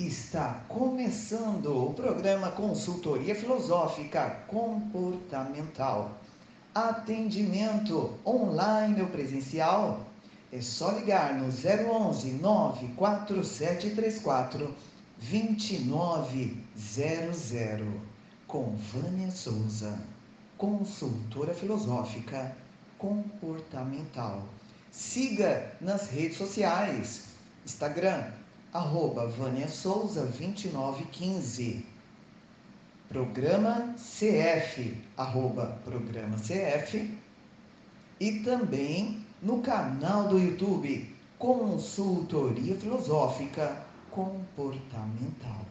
Está começando o programa Consultoria Filosófica Comportamental. Atendimento online ou presencial? É só ligar no 011 94734 2900 com Vânia Souza, consultora filosófica comportamental. Siga nas redes sociais, Instagram, arroba Vânia Souza 2915. Programa CF, arroba Programa CF. E também no canal do YouTube, Consultoria Filosófica Comportamental.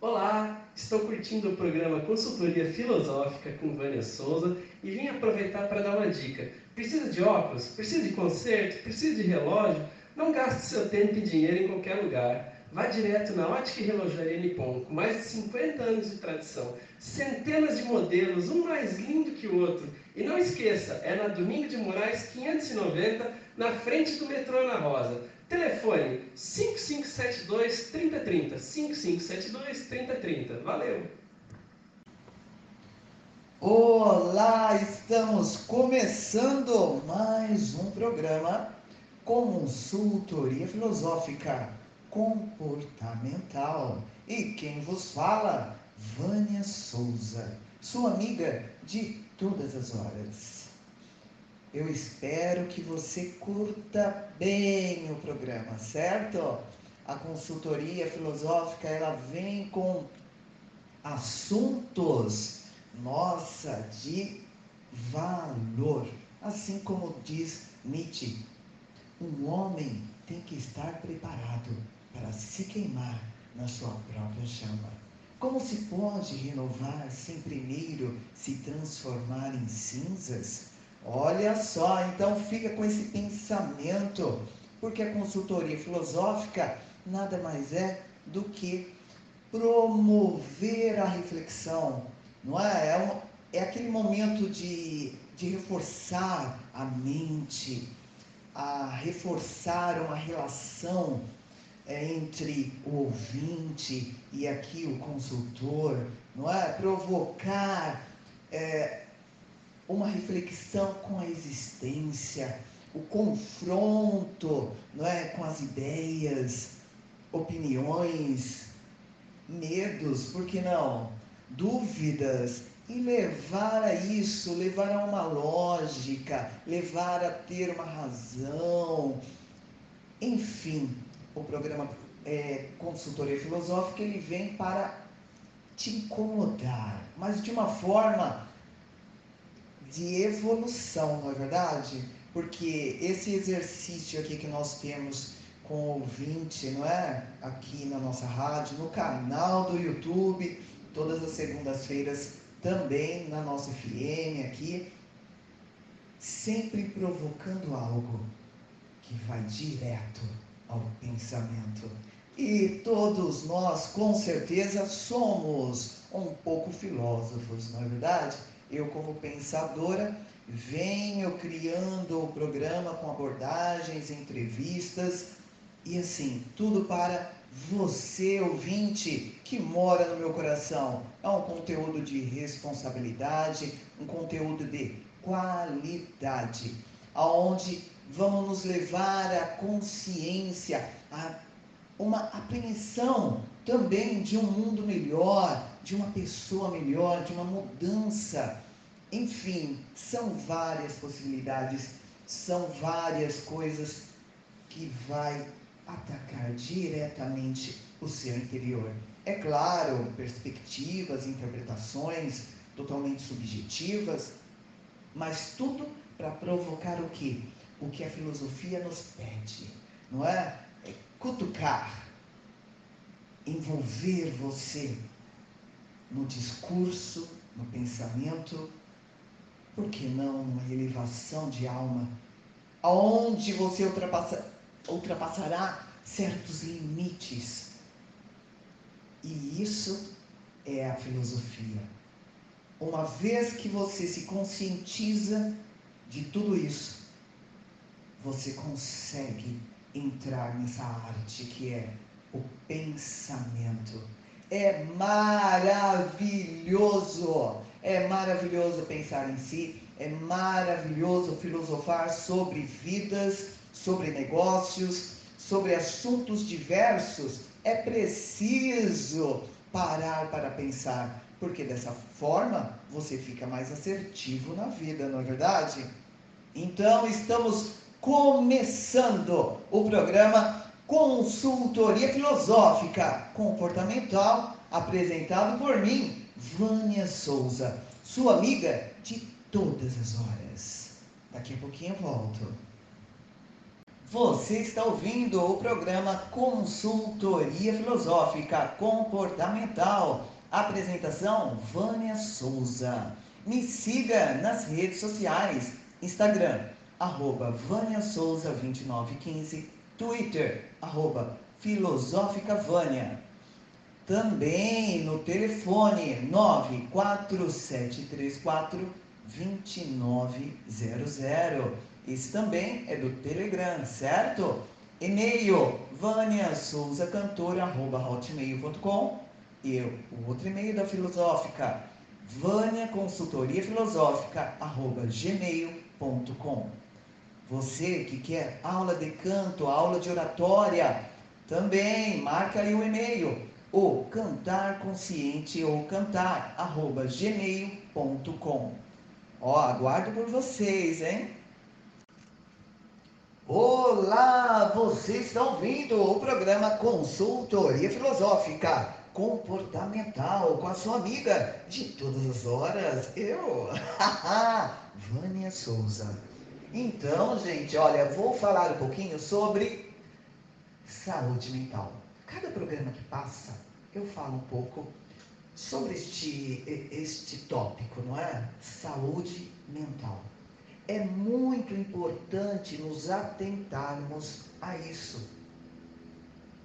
Olá, estou curtindo o programa Consultoria Filosófica com Vânia Souza e vim aproveitar para dar uma dica. Precisa de óculos? Precisa de conserto? Precisa de relógio? Não gaste seu tempo e dinheiro em qualquer lugar. Vá direto na Ótica e Relojaria Nippon, com mais de 50 anos de tradição, centenas de modelos, um mais lindo que o outro. E não esqueça, é na Domingo de Moraes 590, na frente do metrô Ana Rosa. Telefone 5572 3030. 5572 3030. Valeu! Olá, estamos começando mais um programa Consultoria Filosófica Comportamental. E quem vos fala? Vânia Souza, sua amiga de todas as horas. Eu espero que você curta bem o programa, certo? A consultoria filosófica ela vem com assuntos, nossa, de valor. Assim como diz Nietzsche, um homem tem que estar preparado para se queimar na sua própria chama. Como se pode renovar sem primeiro se transformar em cinzas? Olha só, então fica com esse pensamento, porque a consultoria filosófica nada mais é do que promover a reflexão, não é? É, um, é aquele momento de, de reforçar a mente, a reforçar uma relação é, entre o ouvinte e aqui o consultor, não é? Provocar é, uma reflexão com a existência, o confronto, não é, com as ideias, opiniões, medos, por que não? Dúvidas e levar a isso, levar a uma lógica, levar a ter uma razão, enfim, o programa é, Consultoria Filosófica, ele vem para te incomodar, mas de uma forma de evolução, não é verdade? Porque esse exercício aqui que nós temos com o ouvinte, não é? Aqui na nossa rádio, no canal do YouTube, todas as segundas-feiras também na nossa FM aqui, sempre provocando algo que vai direto ao pensamento. E todos nós, com certeza, somos um pouco filósofos, não é verdade? Eu, como pensadora, venho criando o programa com abordagens, entrevistas e assim, tudo para você, ouvinte, que mora no meu coração. É um conteúdo de responsabilidade, um conteúdo de qualidade, aonde vamos nos levar à consciência, a uma apreensão também de um mundo melhor, de uma pessoa melhor, de uma mudança. Enfim, são várias possibilidades, são várias coisas que vai atacar diretamente o seu interior. É claro, perspectivas, interpretações totalmente subjetivas, mas tudo para provocar o que? o que a filosofia nos pede, não é? é cutucar, envolver você no discurso, no pensamento, por que não numa elevação de alma, aonde você ultrapassa, ultrapassará certos limites. E isso é a filosofia. Uma vez que você se conscientiza de tudo isso, você consegue entrar nessa arte que é o pensamento. É maravilhoso, é maravilhoso pensar em si, é maravilhoso filosofar sobre vidas, sobre negócios, sobre assuntos diversos. É preciso parar para pensar, porque dessa forma você fica mais assertivo na vida, não é verdade? Então, estamos começando o programa Consultoria Filosófica Comportamental, apresentado por mim, Vânia Souza, sua amiga de todas as horas. Daqui a pouquinho eu volto. Você está ouvindo o programa Consultoria Filosófica Comportamental. Apresentação Vânia Souza. Me siga nas redes sociais: Instagram, arroba Vânia Souza 2915, Twitter, arroba Filosófica Vânia. Também no telefone 94734 2900. Esse também é do Telegram, certo? E-mail vaniasouzacantora.hotmail.com e o outro e-mail da Filosófica, Vânia Consultoria Filosófica, arroba gmail.com. Você que quer aula de canto, aula de oratória, também marca aí o e-mail, o cantar consciente ou cantar, arroba gmail.com. Ó, aguardo por vocês, hein? Olá, você está ouvindo o programa Consultoria Filosófica Comportamental com a sua amiga de todas as horas, eu, Vânia Souza. Então, gente, olha, vou falar um pouquinho sobre saúde mental. Cada programa que passa, eu falo um pouco sobre este, este tópico, não é? Saúde mental é muito importante nos atentarmos a isso,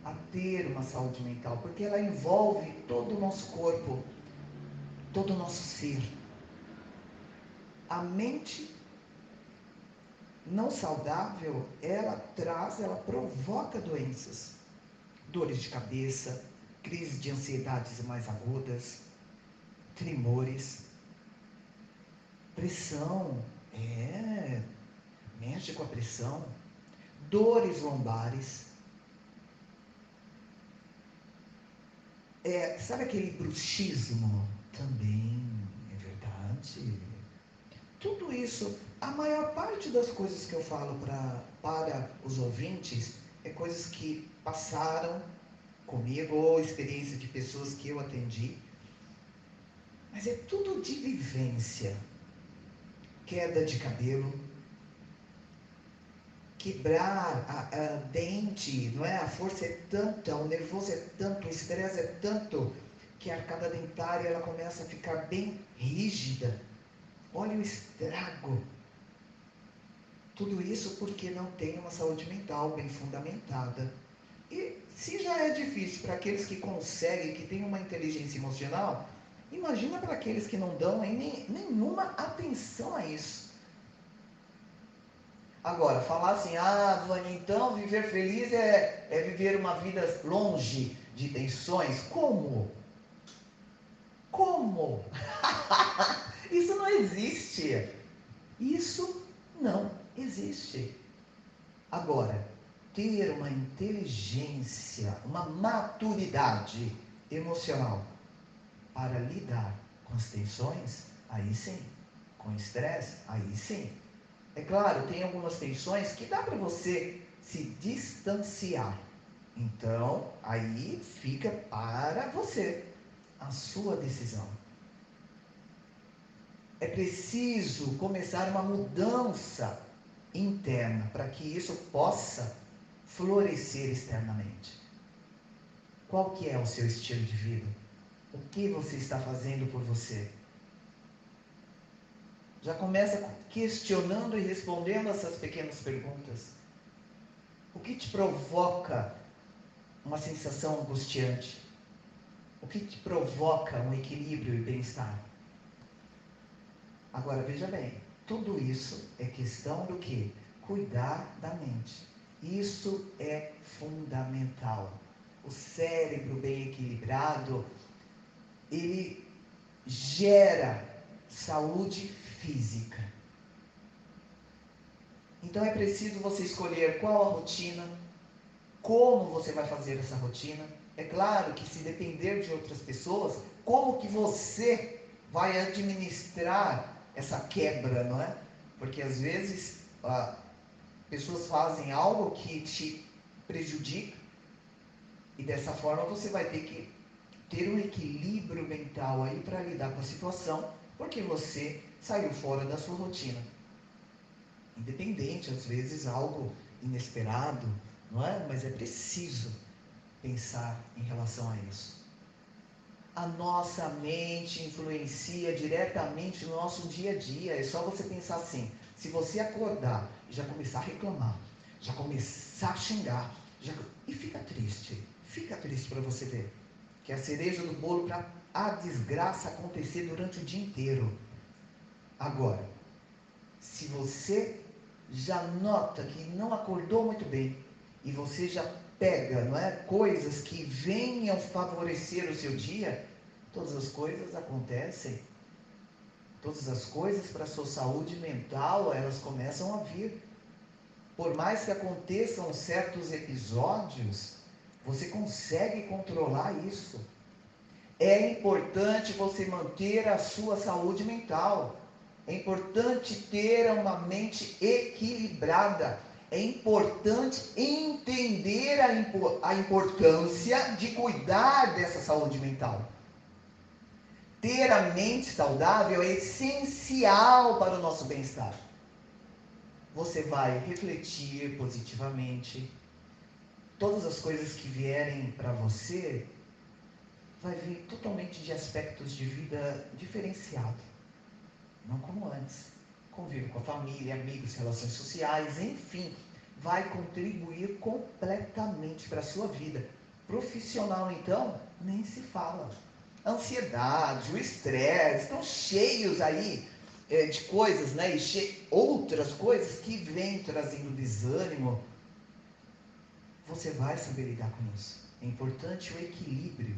a ter uma saúde mental, porque ela envolve todo o nosso corpo, todo o nosso ser. A mente não saudável, ela traz, ela provoca doenças, dores de cabeça, crises de ansiedades mais agudas, tremores, pressão, é, mexe com a pressão, dores lombares. É, sabe aquele bruxismo? Também é verdade. Tudo isso, a maior parte das coisas que eu falo pra, para os ouvintes é coisas que passaram comigo ou experiência de pessoas que eu atendi. Mas é tudo de vivência queda de cabelo, quebrar a, a, dente, não é? A força é tanta, o nervoso é tanto, o estresse é tanto que a arcada dentária ela começa a ficar bem rígida. Olha o estrago. Tudo isso porque não tem uma saúde mental bem fundamentada. E se já é difícil para aqueles que conseguem, que têm uma inteligência emocional, Imagina para aqueles que não dão nem, nenhuma atenção a isso. Agora, falar assim, ah, Vânia, então viver feliz é, é viver uma vida longe de tensões. Como? Como? Isso não existe. Isso não existe. Agora, ter uma inteligência, uma maturidade emocional para lidar com as tensões, aí sim. Com estresse, aí sim. É claro, tem algumas tensões que dá para você se distanciar. Então, aí fica para você a sua decisão. É preciso começar uma mudança interna para que isso possa florescer externamente. Qual que é o seu estilo de vida? Que você está fazendo por você? Já começa questionando e respondendo essas pequenas perguntas. O que te provoca uma sensação angustiante? O que te provoca um equilíbrio e bem-estar? Agora veja bem, tudo isso é questão do que? Cuidar da mente. Isso é fundamental. O cérebro bem equilibrado, ele gera saúde física. Então é preciso você escolher qual a rotina, como você vai fazer essa rotina. É claro que se depender de outras pessoas, como que você vai administrar essa quebra, não é? Porque às vezes ah, pessoas fazem algo que te prejudica e dessa forma você vai ter que ter um equilíbrio mental aí para lidar com a situação, porque você saiu fora da sua rotina. Independente, às vezes algo inesperado, não é? Mas é preciso pensar em relação a isso. A nossa mente influencia diretamente no nosso dia a dia. É só você pensar assim: se você acordar e já começar a reclamar, já começar a xingar, já... e fica triste, fica triste para você ver que é a cereja do bolo para a desgraça acontecer durante o dia inteiro. Agora, se você já nota que não acordou muito bem e você já pega, não é, coisas que venham favorecer o seu dia, todas as coisas acontecem. Todas as coisas para a sua saúde mental, elas começam a vir. Por mais que aconteçam certos episódios, você consegue controlar isso. É importante você manter a sua saúde mental. É importante ter uma mente equilibrada. É importante entender a, a importância de cuidar dessa saúde mental. Ter a mente saudável é essencial para o nosso bem-estar. Você vai refletir positivamente. Todas as coisas que vierem para você vai vir totalmente de aspectos de vida diferenciado não como antes. Convive com a família, amigos, relações sociais, enfim, vai contribuir completamente para a sua vida. Profissional, então, nem se fala. A ansiedade, o estresse, estão cheios aí é, de coisas, né? E outras coisas que vêm trazendo desânimo. Você vai saber lidar com isso. É importante o equilíbrio.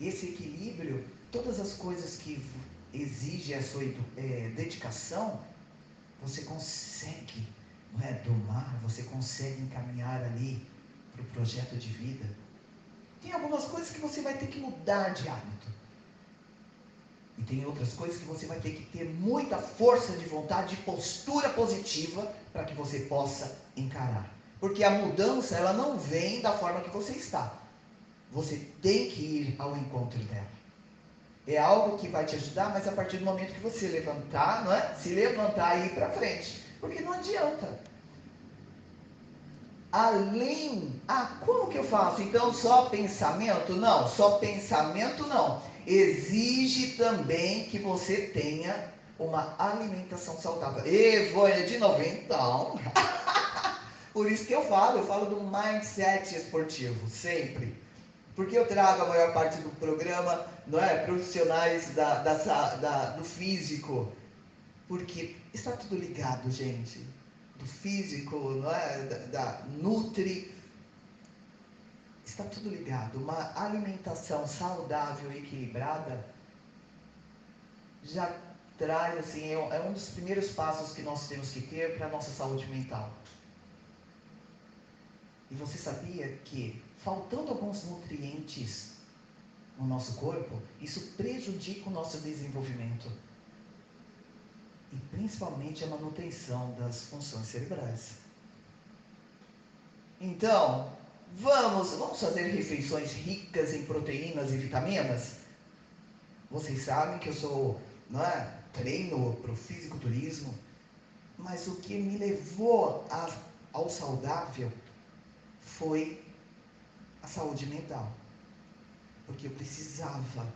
Esse equilíbrio todas as coisas que exigem a sua é, dedicação, você consegue não é, domar, você consegue encaminhar ali para o projeto de vida. Tem algumas coisas que você vai ter que mudar de hábito. E tem outras coisas que você vai ter que ter muita força de vontade e postura positiva para que você possa encarar. Porque a mudança, ela não vem da forma que você está. Você tem que ir ao encontro dela é algo que vai te ajudar, mas a partir do momento que você levantar, não é? Se levantar e ir para frente. Porque não adianta. Além, ah, como que eu faço? Então só pensamento? Não, só pensamento não. Exige também que você tenha uma alimentação saudável. E Vânia, de novo, então. Por isso que eu falo, eu falo do mindset esportivo, sempre. Porque eu trago a maior parte do programa, não é? Profissionais da, da, da, do físico. Porque está tudo ligado, gente. Do físico, não é? Da, da Nutri. Está tudo ligado. Uma alimentação saudável e equilibrada já traz, assim, é, é um dos primeiros passos que nós temos que ter para a nossa saúde mental. E você sabia que faltando alguns nutrientes no nosso corpo, isso prejudica o nosso desenvolvimento. E principalmente a manutenção das funções cerebrais. Então, vamos, vamos fazer refeições ricas em proteínas e vitaminas? Vocês sabem que eu sou, não é, treino para o fisiculturismo, mas o que me levou a, ao saudável foi saúde mental. Porque eu precisava,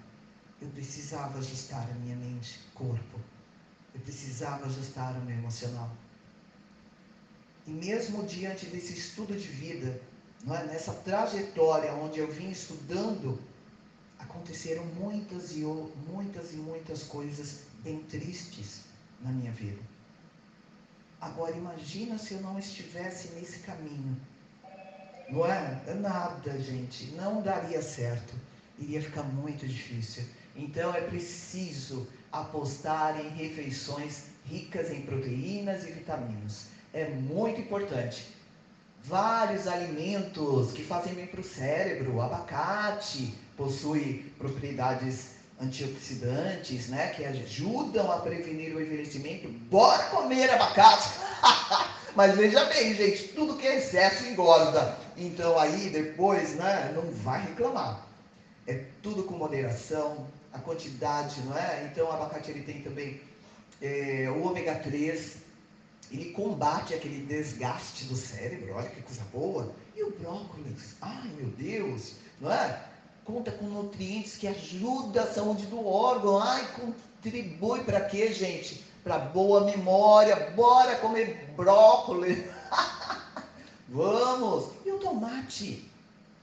eu precisava ajustar a minha mente, corpo. Eu precisava ajustar o meu emocional. E mesmo diante desse estudo de vida, é? nessa trajetória onde eu vim estudando, aconteceram muitas e muitas e muitas coisas bem tristes na minha vida. Agora imagina se eu não estivesse nesse caminho. Não é? é nada, gente. Não daria certo. Iria ficar muito difícil. Então é preciso apostar em refeições ricas em proteínas e vitaminas. É muito importante. Vários alimentos que fazem bem para o cérebro. O abacate possui propriedades antioxidantes, né, que ajudam a prevenir o envelhecimento. Bora comer abacate! Mas veja bem, gente, tudo que é excesso engorda. Então aí depois, né, não vai reclamar. É tudo com moderação, a quantidade, não é? Então o abacate ele tem também é, o ômega 3, ele combate aquele desgaste do cérebro, olha que coisa boa. E o brócolis, ai meu Deus, não é? Conta com nutrientes que ajudam a saúde do órgão, ai, contribui para quê, gente? Para boa memória, bora comer brócolis. Vamos! E o tomate?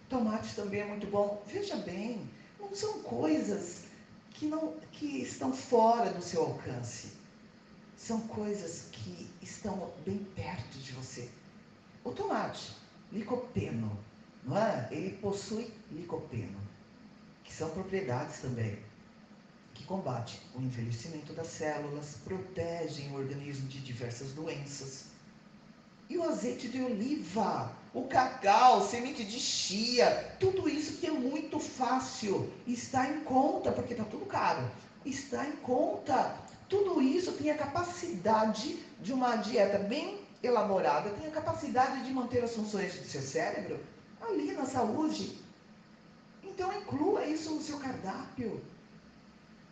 Tomate também é muito bom. Veja bem, não são coisas que, não, que estão fora do seu alcance. São coisas estão bem perto de você. O tomate, licopeno, não é? Ele possui licopeno, que são propriedades também que combatem o envelhecimento das células, protegem o organismo de diversas doenças. E o azeite de oliva, o cacau, semente de chia, tudo isso que é muito fácil, está em conta, porque está tudo caro, está em conta. Tudo isso tem a capacidade de uma dieta bem elaborada, tem a capacidade de manter as funções do seu cérebro ali na saúde. Então inclua isso no seu cardápio.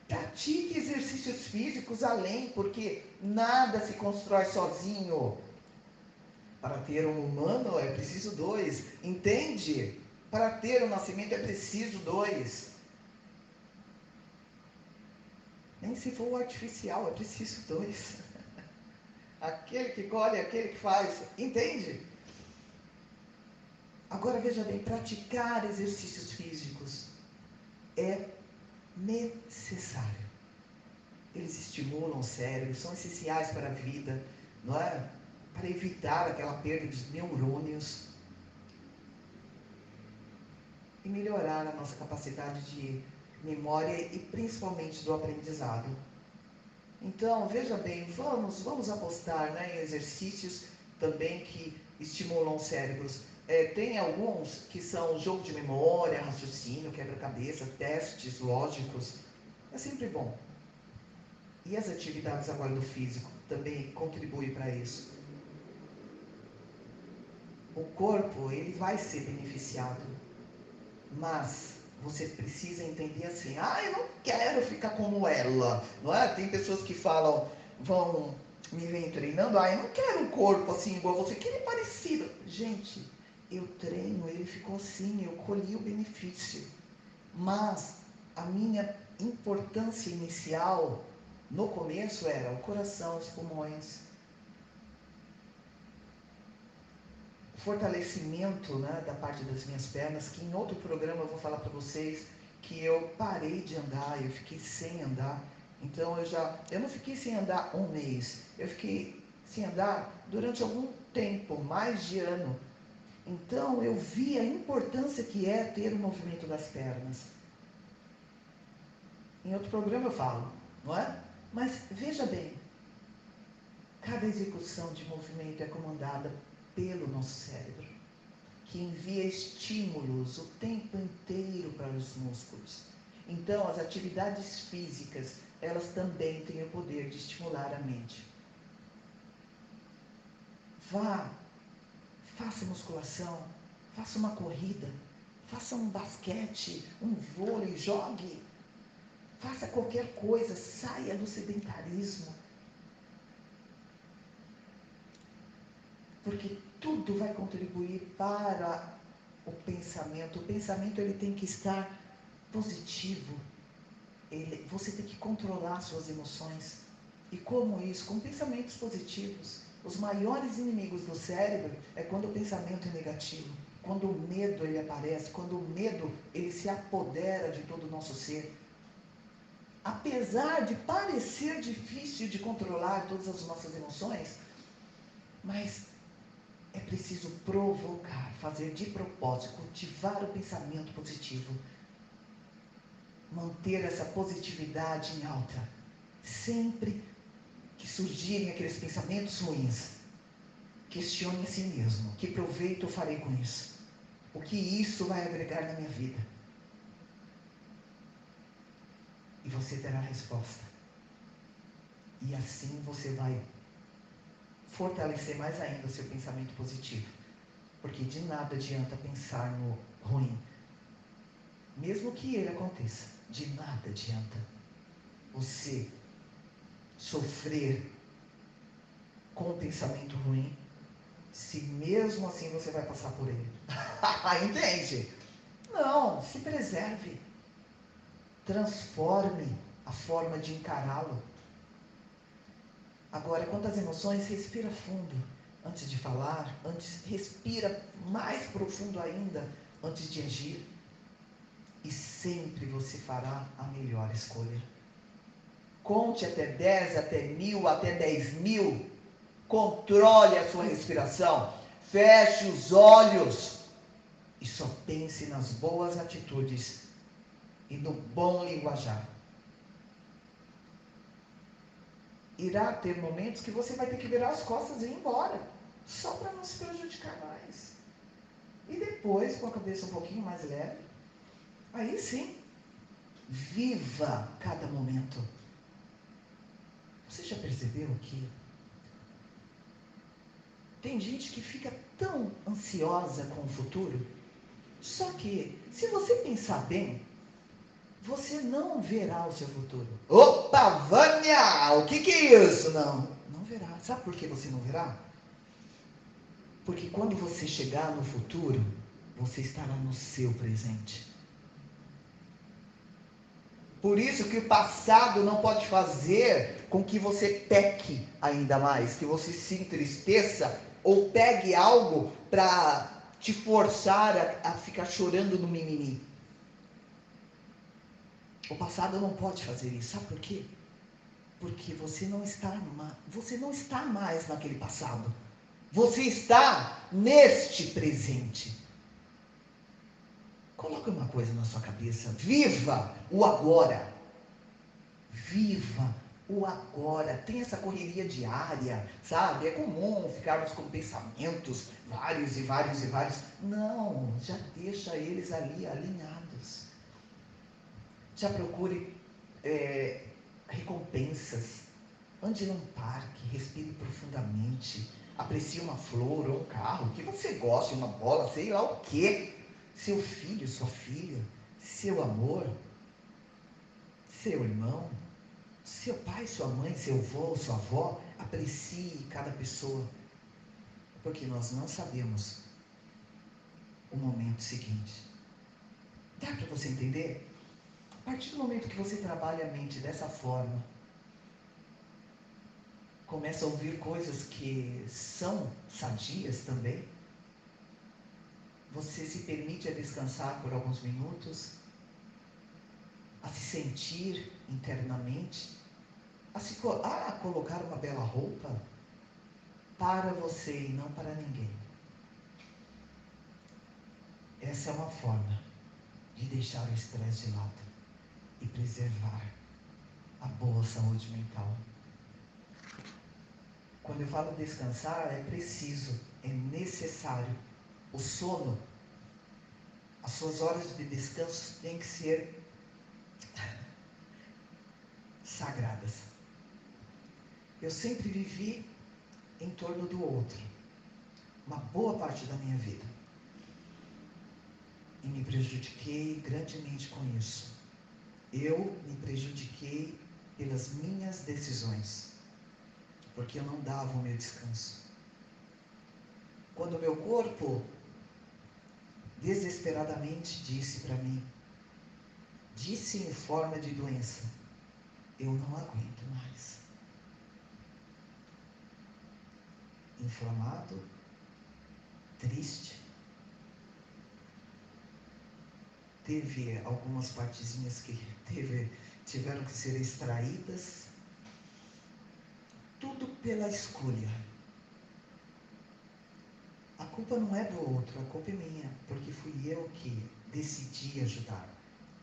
Pratique exercícios físicos além, porque nada se constrói sozinho. Para ter um humano é preciso dois. Entende? Para ter um nascimento é preciso dois. Nem se for artificial, é preciso dois. aquele que colhe, aquele que faz. Entende? Agora veja bem, praticar exercícios físicos é necessário. Eles estimulam o cérebro, são essenciais para a vida, não é? para evitar aquela perda de neurônios e melhorar a nossa capacidade de memória e principalmente do aprendizado. Então, veja bem, vamos, vamos apostar né, em exercícios também que estimulam os cérebros. É, tem alguns que são jogo de memória, raciocínio, quebra-cabeça, testes lógicos. É sempre bom. E as atividades agora do físico também contribuem para isso o corpo ele vai ser beneficiado, mas você precisa entender assim, ah, eu não quero ficar como ela, não é? Tem pessoas que falam, vão me vem treinando, ah, eu não quero um corpo assim igual você, que ele é parecido. Gente, eu treino, ele ficou assim, eu colhi o benefício. Mas a minha importância inicial no começo era o coração, os pulmões, fortalecimento né, da parte das minhas pernas, que em outro programa eu vou falar para vocês que eu parei de andar, eu fiquei sem andar. Então eu já, eu não fiquei sem andar um mês, eu fiquei sem andar durante algum tempo, mais de ano. Então eu vi a importância que é ter o movimento das pernas. Em outro programa eu falo, não é? Mas veja bem, cada execução de movimento é comandada pelo nosso cérebro, que envia estímulos o tempo inteiro para os músculos. Então, as atividades físicas, elas também têm o poder de estimular a mente. Vá, faça musculação, faça uma corrida, faça um basquete, um vôlei, jogue. Faça qualquer coisa, saia do sedentarismo. Porque tudo vai contribuir para o pensamento. O pensamento ele tem que estar positivo. Ele, você tem que controlar suas emoções. E como isso? Com pensamentos positivos. Os maiores inimigos do cérebro é quando o pensamento é negativo, quando o medo ele aparece, quando o medo ele se apodera de todo o nosso ser. Apesar de parecer difícil de controlar todas as nossas emoções, Mas é preciso provocar, fazer de propósito, cultivar o pensamento positivo, manter essa positividade em alta, sempre que surgirem aqueles pensamentos ruins, questione a si mesmo: que proveito eu farei com isso? O que isso vai agregar na minha vida? E você terá a resposta. E assim você vai fortalecer mais ainda o seu pensamento positivo. Porque de nada adianta pensar no ruim. Mesmo que ele aconteça, de nada adianta você sofrer com o pensamento ruim, se mesmo assim você vai passar por ele. Entende? Não, se preserve. Transforme a forma de encará-lo. Agora, quanto às emoções, respira fundo antes de falar, antes respira mais profundo ainda antes de agir. E sempre você fará a melhor escolha. Conte até 10, até mil, até 10 mil. Controle a sua respiração. Feche os olhos. E só pense nas boas atitudes e no bom linguajar. Irá ter momentos que você vai ter que virar as costas e ir embora. Só para não se prejudicar mais. E depois, com a cabeça um pouquinho mais leve, aí sim, viva cada momento você já percebeu que tem gente que fica tão ansiosa com o futuro? Só que, se você pensar bem, você não verá o seu futuro. Opa, Vânia! O que, que é isso? Não, não verá. Sabe por que você não verá? Porque quando você chegar no futuro, você estará no seu presente. Por isso que o passado não pode fazer com que você peque ainda mais, que você se entristeça ou pegue algo para te forçar a, a, ficar chorando no mimimi. O passado não pode fazer isso. Sabe por quê? Porque você não está, você não está mais naquele passado. Você está neste presente. Coloque uma coisa na sua cabeça. Viva o agora. Viva o agora. Tem essa correria diária, sabe? É comum ficarmos com pensamentos vários e vários e vários. Não, já deixa eles ali alinhados. Já procure é, recompensas. Ande num parque, respire profundamente. Aprecie uma flor ou um carro, que você goste, uma bola, sei lá o quê. Seu filho, sua filha, seu amor, seu irmão, seu pai, sua mãe, seu avô, sua avó, aprecie cada pessoa, porque nós não sabemos o momento seguinte. Dá para você entender? A partir do momento que você trabalha a mente dessa forma, começa a ouvir coisas que são sadias também, você se permite a descansar por alguns minutos, a se sentir internamente, a, se, a colocar uma bela roupa para você e não para ninguém. Essa é uma forma de deixar o estresse de lado e preservar a boa saúde mental. Quando eu falo descansar, é preciso, é necessário. O sono, as suas horas de descanso têm que ser sagradas. Eu sempre vivi em torno do outro, uma boa parte da minha vida. E me prejudiquei grandemente com isso. Eu me prejudiquei pelas minhas decisões, porque eu não dava o meu descanso. Quando o meu corpo desesperadamente disse para mim, disse em forma de doença, eu não aguento mais. Inflamado, triste. Teve algumas partezinhas que teve, tiveram que ser extraídas. Tudo pela escolha culpa não é do outro, a culpa é minha, porque fui eu que decidi ajudar.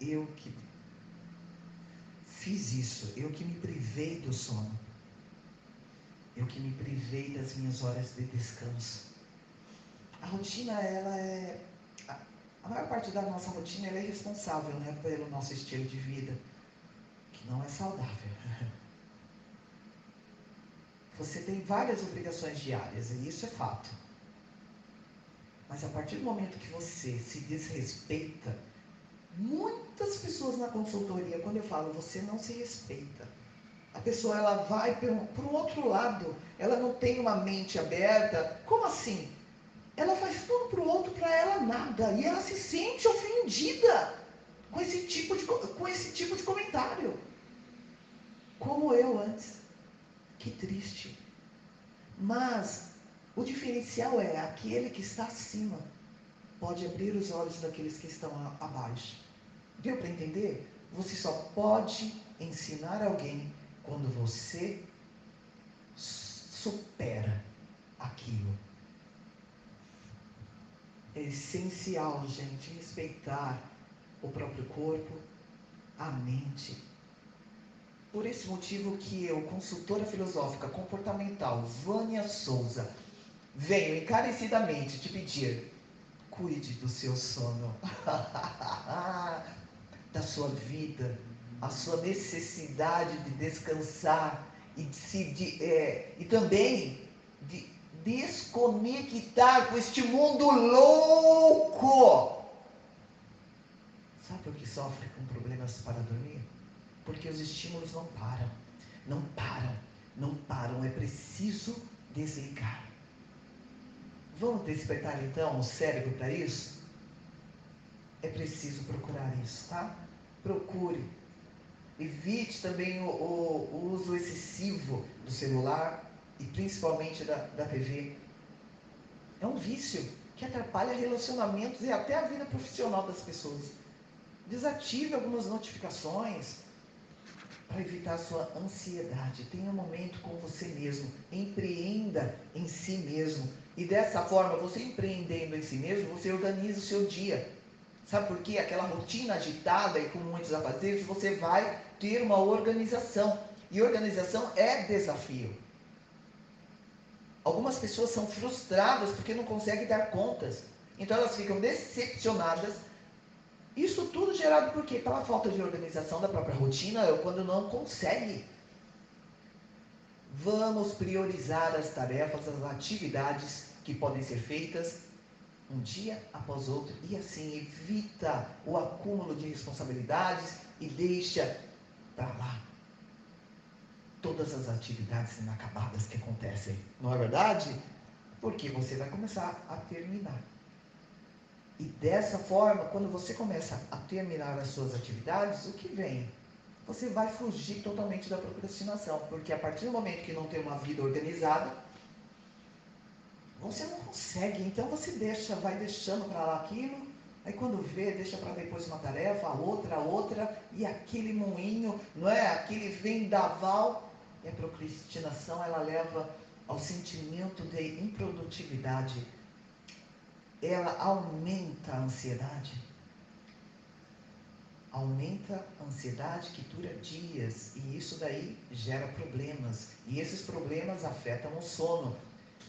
Eu que fiz isso, eu que me privei do sono. Eu que me privei das minhas horas de descanso. A rotina, ela é. A maior parte da nossa rotina é responsável né, pelo nosso estilo de vida, que não é saudável. Você tem várias obrigações diárias, e isso é fato. Mas a partir do momento que você se desrespeita, muitas pessoas na consultoria, quando eu falo, você não se respeita. A pessoa ela vai para um outro lado, ela não tem uma mente aberta. Como assim? Ela faz tudo para o outro, para ela nada. E ela se sente ofendida com esse tipo de, com esse tipo de comentário. Como eu antes. Que triste. Mas o diferencial é aquele que está acima pode abrir os olhos daqueles que estão abaixo. Deu para entender? Você só pode ensinar alguém quando você supera aquilo. É essencial, gente, respeitar o próprio corpo, a mente, por esse motivo que eu, consultora filosófica comportamental Vânia Souza, venho encarecidamente te pedir, cuide do seu sono, da sua vida, a sua necessidade de descansar e, de de, é, e também de desconectar com este mundo louco. Sabe por que sofre com problemas para dormir? porque os estímulos não param, não param, não param. É preciso desligar. Vamos despertar então o cérebro para isso? É preciso procurar isso, tá? Procure. Evite também o, o, o uso excessivo do celular e principalmente da, da TV. É um vício que atrapalha relacionamentos e até a vida profissional das pessoas. Desative algumas notificações, para evitar a sua ansiedade. Tenha um momento com você mesmo. Empreenda em si mesmo. E dessa forma, você empreendendo em si mesmo, você organiza o seu dia. Sabe por quê? Aquela rotina agitada e com muitos afazeres, você vai ter uma organização. E organização é desafio. Algumas pessoas são frustradas porque não conseguem dar contas. Então elas ficam decepcionadas isso tudo gerado por quê? Pela falta de organização da própria rotina, ou quando não consegue. Vamos priorizar as tarefas, as atividades que podem ser feitas um dia após outro e assim evita o acúmulo de responsabilidades e deixa para lá todas as atividades inacabadas que acontecem. Não é verdade? Porque você vai começar a terminar. E dessa forma, quando você começa a terminar as suas atividades, o que vem? Você vai fugir totalmente da procrastinação, porque a partir do momento que não tem uma vida organizada, você não consegue. Então você deixa, vai deixando para lá aquilo, aí quando vê, deixa para depois uma tarefa, outra, outra, e aquele moinho, não é? Aquele vendaval, e a procrastinação ela leva ao sentimento de improdutividade ela aumenta a ansiedade. Aumenta a ansiedade que dura dias e isso daí gera problemas. E esses problemas afetam o sono.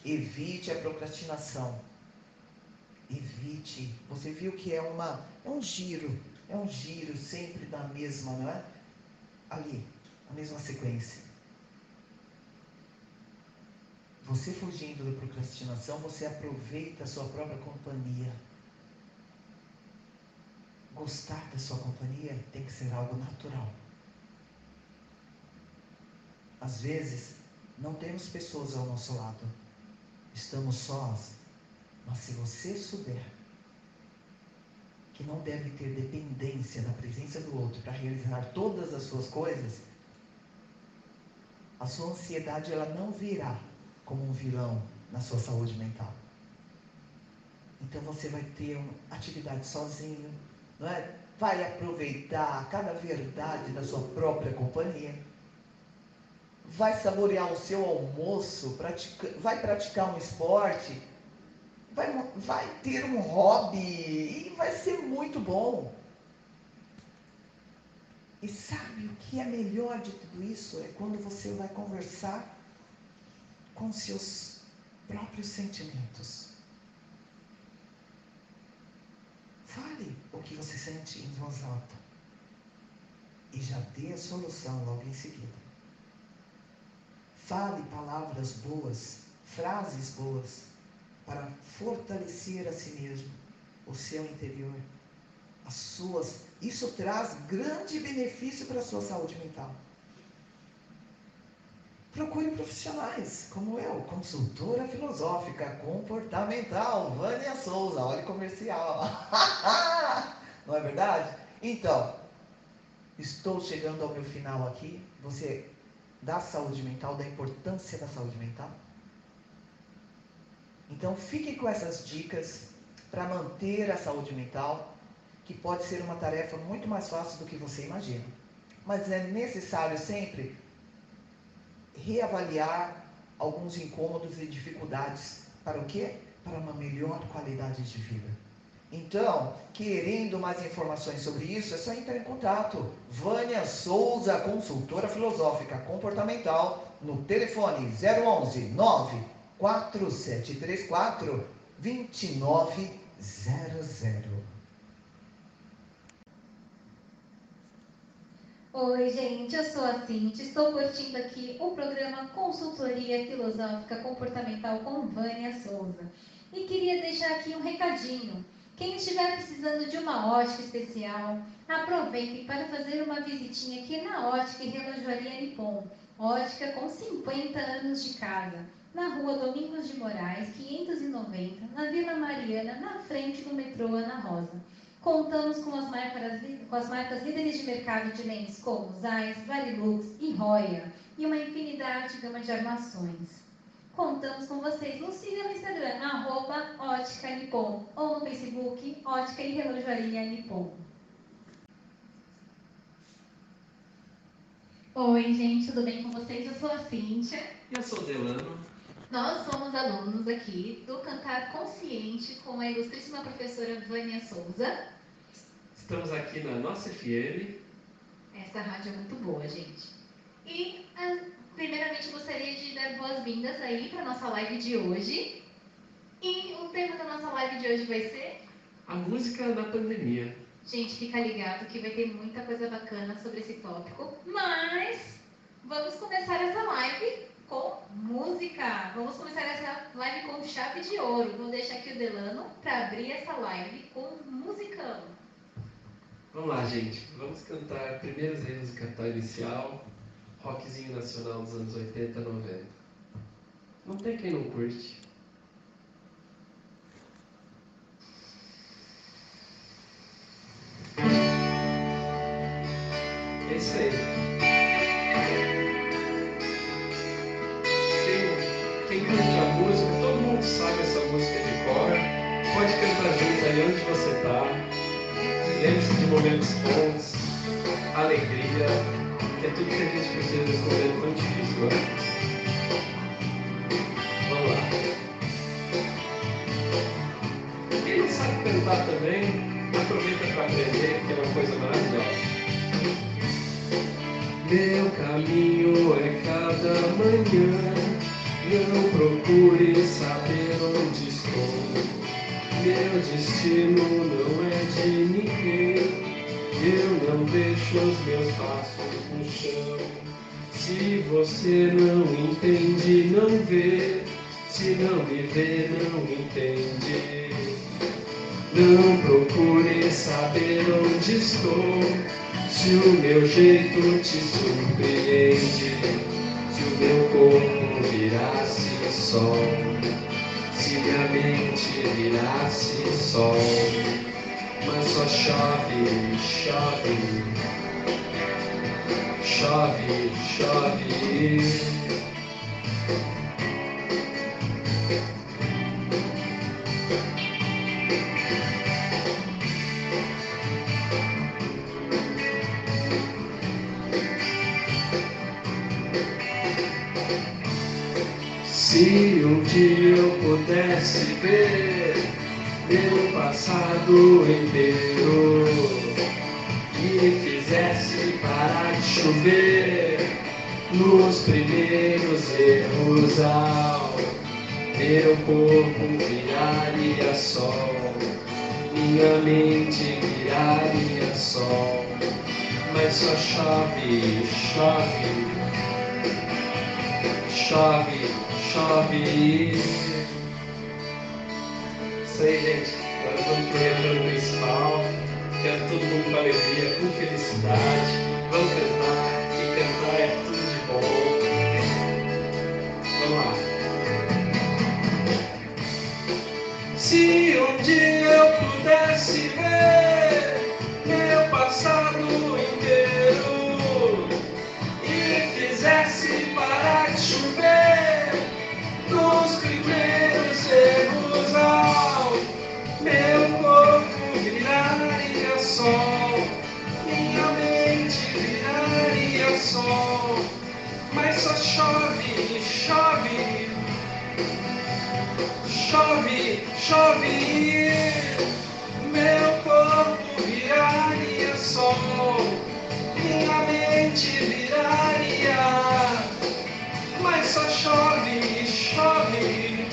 Evite a procrastinação. Evite. Você viu que é uma é um giro, é um giro sempre da mesma, não é? Ali, a mesma sequência. Você fugindo da procrastinação, você aproveita a sua própria companhia. Gostar da sua companhia tem que ser algo natural. Às vezes, não temos pessoas ao nosso lado. Estamos sós. Mas se você souber que não deve ter dependência da presença do outro para realizar todas as suas coisas, a sua ansiedade ela não virá como um vilão na sua saúde mental. Então você vai ter uma atividade sozinho, não é? vai aproveitar cada verdade da sua própria companhia, vai saborear o seu almoço, pratica, vai praticar um esporte, vai, vai ter um hobby e vai ser muito bom. E sabe o que é melhor de tudo isso? É quando você vai conversar com seus próprios sentimentos. Fale o que você sente em voz alta. E já dê a solução logo em seguida. Fale palavras boas, frases boas, para fortalecer a si mesmo, o seu interior, as suas. Isso traz grande benefício para a sua saúde mental. Procure profissionais como eu, consultora filosófica comportamental, Vânia Souza, olha comercial. Não é verdade? Então, estou chegando ao meu final aqui. Você da saúde mental, da importância da saúde mental. Então, fique com essas dicas para manter a saúde mental, que pode ser uma tarefa muito mais fácil do que você imagina. Mas é necessário sempre reavaliar alguns incômodos e dificuldades para o quê? Para uma melhor qualidade de vida. Então, querendo mais informações sobre isso, é só entrar em contato. Vânia Souza, consultora filosófica comportamental, no telefone 011 94734 2900. Oi, gente, eu sou a Cintia, estou curtindo aqui o programa Consultoria Filosófica Comportamental com Vânia Souza. E queria deixar aqui um recadinho. Quem estiver precisando de uma ótica especial, aproveite para fazer uma visitinha aqui na Ótica e Relojoaria Nippon. Ótica com 50 anos de casa. Na rua Domingos de Moraes, 590, na Vila Mariana, na frente do metrô Ana Rosa. Contamos com as marcas, com as marcas líderes de mercado de lentes como Zeiss, Varilux e Roya e uma infinidade de gama de armações. Contamos com vocês. Nos siga no Instagram, arroba Ótica Nippon, ou no Facebook, Ótica e Relojoaria Nippon. Oi, gente, tudo bem com vocês? Eu sou a Cíntia. Eu sou o Delano. Nós somos alunos aqui do Cantar Consciente com a ilustríssima professora Vânia Souza. Estamos aqui na nossa FM. Essa rádio é muito boa, gente. E, ah, primeiramente, gostaria de dar boas-vindas aí para nossa live de hoje. E o tema da nossa live de hoje vai ser? A música na pandemia. Gente, fica ligado que vai ter muita coisa bacana sobre esse tópico. Mas, vamos começar essa live com música. Vamos começar essa live com chave de ouro. Vou deixar aqui o Delano para abrir essa live com musicão. Vamos lá, gente. Vamos cantar primeiros erros do capital inicial, rockzinho nacional dos anos 80, 90. Não tem quem não curte. É isso aí. Quem, quem curte a música, todo mundo sabe essa música de cor. Pode cantar junto aí onde você está. De momentos bons, alegria, que é tudo que a gente precisa nesse momento tão difícil. Né? Vamos lá. Quem sabe cantar também, aproveita para aprender, que é uma coisa maravilhosa. Vê, não entende. Não procure saber onde estou. Se o meu jeito te surpreende, se o meu corpo virasse sol, se minha mente virasse sol, mas só chove, chove, chove, chove. Corpo viraria sol, minha mente viraria sol, mas só chove, chove, chove, chove. Isso aí, gente. Agora vamos pro retorno principal. Quero todo mundo com alegria, com felicidade. Vamos cantar. Chove, chove, meu corpo viraria sol, minha mente viraria, mas só chove, chove,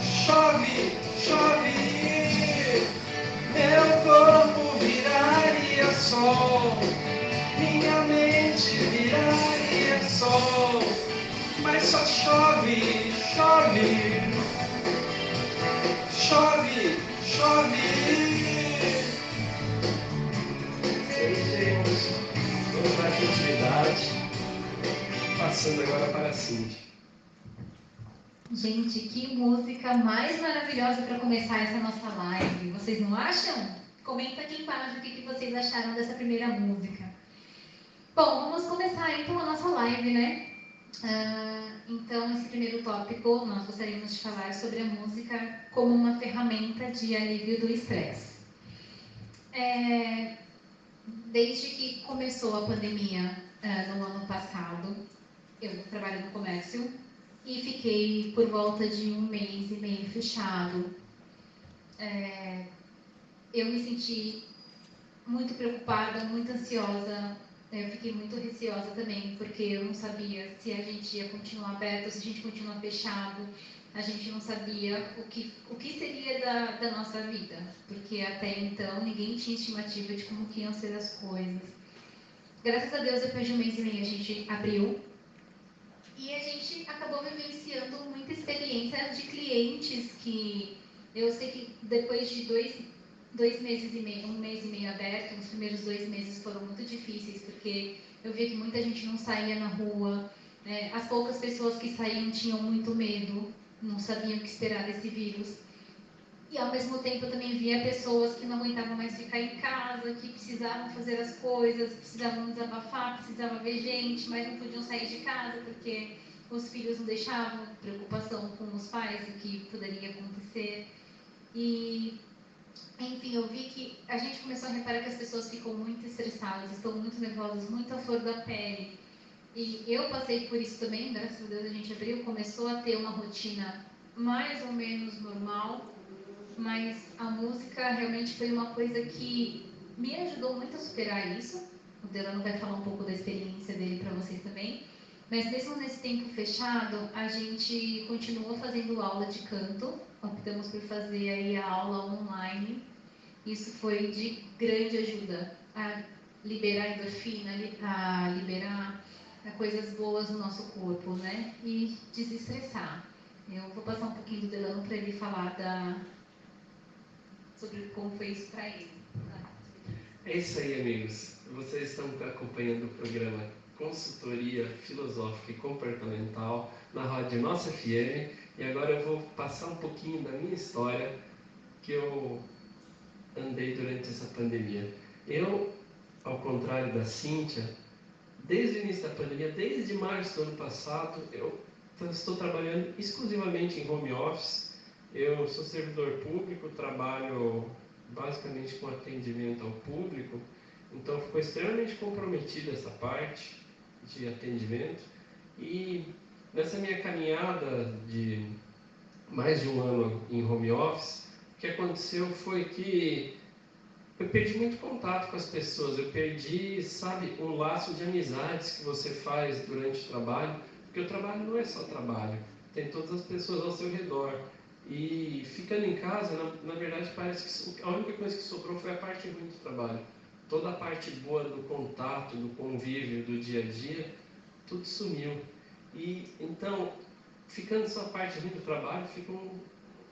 chove, chove, meu corpo viraria sol, minha mente viraria sol, mas só chove, chove, passando agora para a Cindy. Gente, que música mais maravilhosa para começar essa nossa live. Vocês não acham? Comenta aqui embaixo o que, vocês acharam dessa primeira música. Bom, vamos começar então a nossa live, né? Ah, então, esse primeiro tópico, nós gostaríamos de falar sobre a música como uma ferramenta de alívio do estresse. É, desde que começou a pandemia ah, no ano passado, eu trabalho no comércio e fiquei por volta de um mês e meio fechado. É, eu me senti muito preocupada, muito ansiosa. Eu fiquei muito receosa também, porque eu não sabia se a gente ia continuar aberto, se a gente continua fechado. A gente não sabia o que, o que seria da, da nossa vida, porque até então ninguém tinha estimativa de como que iam ser as coisas. Graças a Deus, depois de um mês e meio, a gente abriu e a gente acabou vivenciando muita experiência de clientes que eu sei que depois de dois, dois meses e meio, um mês e meio aberto, os primeiros dois meses foram muito difíceis, porque eu via que muita gente não saía na rua, né? as poucas pessoas que saíam tinham muito medo, não sabiam o que esperar desse vírus. E ao mesmo tempo eu também via pessoas que não aguentavam mais ficar em casa, que precisavam fazer as coisas, precisavam desabafar, precisavam ver gente, mas não podiam sair de casa porque os filhos não deixavam, preocupação com os pais, o que poderia acontecer. E, enfim, eu vi que a gente começou a reparar que as pessoas ficam muito estressadas, estão muito nervosas, muito à flor da pele. E eu passei por isso também, graças a Deus a gente abriu, começou a ter uma rotina mais ou menos normal, mas a música realmente foi uma coisa que me ajudou muito a superar isso. O Delano vai falar um pouco da experiência dele para vocês também. Mas mesmo nesse tempo fechado, a gente continuou fazendo aula de canto. Optamos por fazer aí a aula online. Isso foi de grande ajuda a liberar endorfina, a liberar coisas boas no nosso corpo, né? E desestressar. Eu vou passar um pouquinho do Delano para ele falar da, sobre como foi isso para ele. É isso aí, amigos. Vocês estão acompanhando o programa Consultoria Filosófica e Comportamental na Rádio Nossa FM e agora eu vou passar um pouquinho da minha história que eu andei durante essa pandemia. Eu, ao contrário da Cíntia, desde o início da pandemia, desde março do ano passado, eu estou trabalhando exclusivamente em home office. Eu sou servidor público, trabalho basicamente com atendimento ao público, então ficou extremamente comprometida essa parte de atendimento. E nessa minha caminhada de mais de um ano em home office, o que aconteceu foi que eu perdi muito contato com as pessoas, eu perdi, sabe, um laço de amizades que você faz durante o trabalho, porque o trabalho não é só trabalho, tem todas as pessoas ao seu redor. E ficando em casa, na, na verdade, parece que a única coisa que sobrou foi a parte ruim do trabalho. Toda a parte boa do contato, do convívio, do dia a dia, tudo sumiu. E então, ficando só a parte ruim do trabalho, fica um,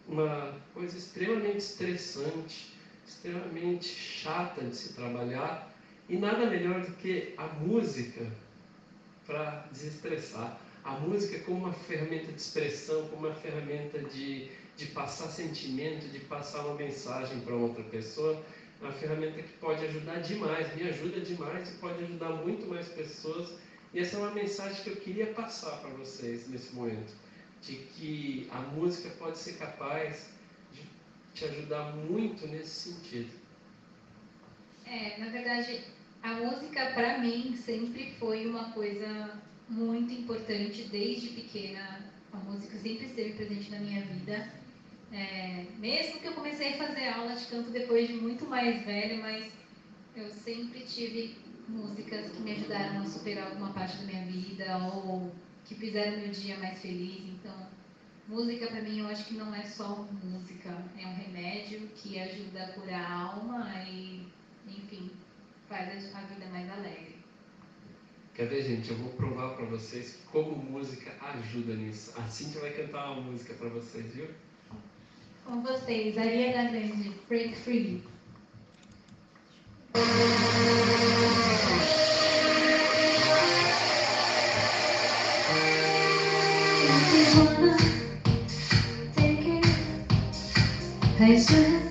uma coisa extremamente estressante, extremamente chata de se trabalhar e nada melhor do que a música para desestressar. A música como uma ferramenta de expressão, como uma ferramenta de, de passar sentimento, de passar uma mensagem para outra pessoa, é uma ferramenta que pode ajudar demais, me ajuda demais e pode ajudar muito mais pessoas. E essa é uma mensagem que eu queria passar para vocês nesse momento de que a música pode ser capaz de te ajudar muito nesse sentido. É, na verdade, a música para mim sempre foi uma coisa muito importante desde pequena. A música sempre esteve presente na minha vida. É, mesmo que eu comecei a fazer aula de canto depois de muito mais velha, mas eu sempre tive músicas que me ajudaram a superar alguma parte da minha vida ou que fizeram meu dia mais feliz. Então, música para mim eu acho que não é só música, é um remédio que ajuda a curar a alma e, enfim, faz a vida mais alegre. Quer ver, gente? Eu vou provar para vocês como música ajuda nisso. Assim que vai cantar uma música para vocês, viu? Com vocês, Ariana Grande, Break Free. I should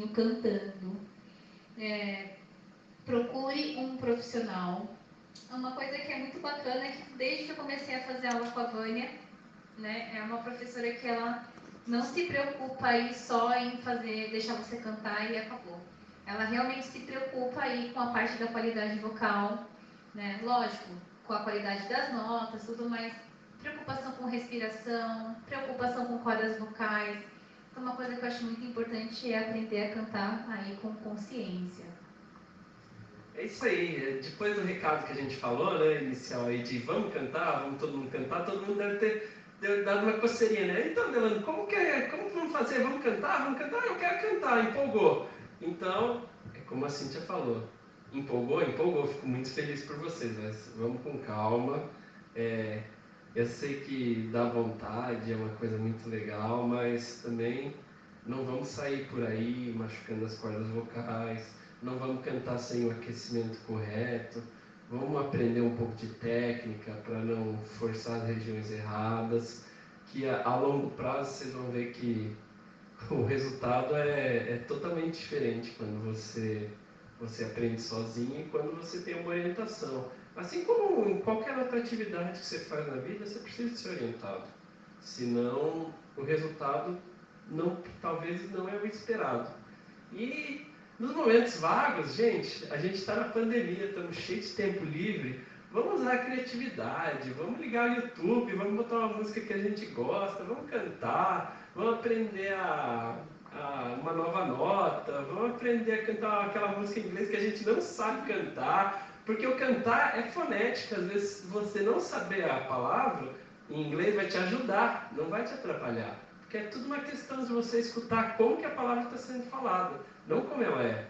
sozinho cantando. É, procure um profissional. Uma coisa que é muito bacana é que desde que eu comecei a fazer aula com a Vânia, né, é uma professora que ela não se preocupa aí só em fazer, deixar você cantar e acabou. Ela realmente se preocupa aí com a parte da qualidade vocal, né? Lógico, com a qualidade das notas, tudo mais. Preocupação com respiração, preocupação com cordas vocais. Uma coisa que eu acho muito importante é aprender a cantar aí com consciência. É isso aí. Depois do recado que a gente falou, né, inicial aí de vamos cantar, vamos todo mundo cantar, todo mundo deve ter dado uma coceirinha, né? Então, Delano, como que é? Como vamos fazer? Vamos cantar? Vamos cantar? Eu quero cantar, empolgou. Então, é como a Cintia falou, empolgou, empolgou, fico muito feliz por vocês, mas vamos com calma. É, eu sei que dá vontade, é uma coisa muito legal, mas também não vamos sair por aí machucando as cordas vocais, não vamos cantar sem o aquecimento correto, vamos aprender um pouco de técnica para não forçar as regiões erradas, que a, a, longo prazo vocês vão ver que o resultado é, é totalmente diferente quando você você aprende sozinho e quando você tem uma orientação. Assim como em qualquer outra atividade que você faz na vida, você precisa ser orientado. Senão, o resultado não, talvez não é o esperado. E nos momentos vagos, gente, a gente está na pandemia, estamos cheios de tempo livre. Vamos usar a criatividade, vamos ligar o YouTube, vamos botar uma música que a gente gosta, vamos cantar, vamos aprender a uma nova nota, vamos aprender a cantar aquela música em inglês que a gente não sabe cantar, porque o cantar é fonética, às vezes você não saber a palavra em inglês vai te ajudar, não vai te atrapalhar. Porque é tudo uma questão de você escutar como que a palavra está sendo falada, não como ela é.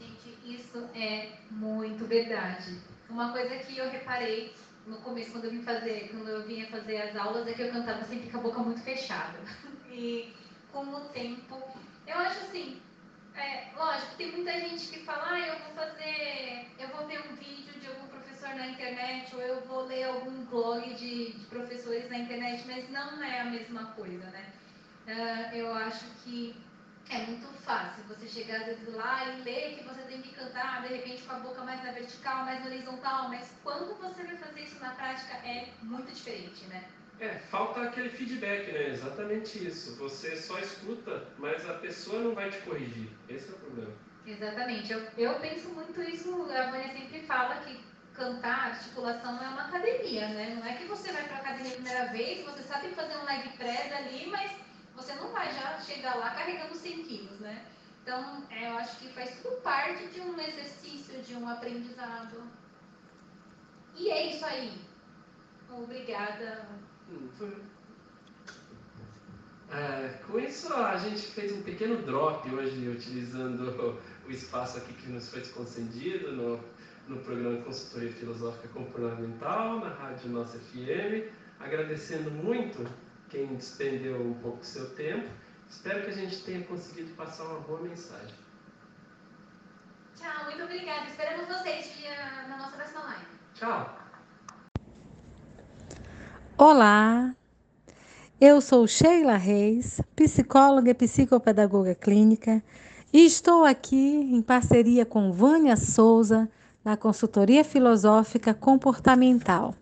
Gente, isso é muito verdade. Uma coisa que eu reparei no começo, quando eu vim fazer, quando eu vinha fazer as aulas, é que eu cantava sempre com a boca muito fechada. E com o tempo. Eu acho assim, é, lógico, tem muita gente que fala, ah, eu vou fazer, eu vou ver um vídeo de algum professor na internet, ou eu vou ler algum blog de, de professores na internet, mas não é a mesma coisa, né? Uh, eu acho que é muito fácil você chegar às vezes lá e ler que você tem que cantar, de repente com a boca mais na vertical, mais na horizontal, mas quando você vai fazer isso na prática é muito diferente, né? É, falta aquele feedback, né? Exatamente isso. Você só escuta, mas a pessoa não vai te corrigir. Esse é o problema. Exatamente. Eu, eu penso muito isso. A Vânia sempre fala que cantar, articulação é uma academia, né? Não é que você vai para academia a primeira vez, você sabe fazer um leg press ali, mas você não vai já chegar lá carregando 100 quilos, né? Então, é, eu acho que faz tudo parte de um exercício, de um aprendizado. E é isso aí. Obrigada. É, com isso, a gente fez um pequeno drop hoje, utilizando o espaço aqui que nos foi concedido no, no programa Consultoria Filosófica Comportamental, na Rádio Nossa FM. Agradecendo muito quem despendeu um pouco do seu tempo. Espero que a gente tenha conseguido passar uma boa mensagem. Tchau, muito obrigada. Esperamos vocês na nossa próxima live. Tchau. Olá, eu sou Sheila Reis, psicóloga e psicopedagoga clínica, e estou aqui em parceria com Vânia Souza, na consultoria filosófica comportamental.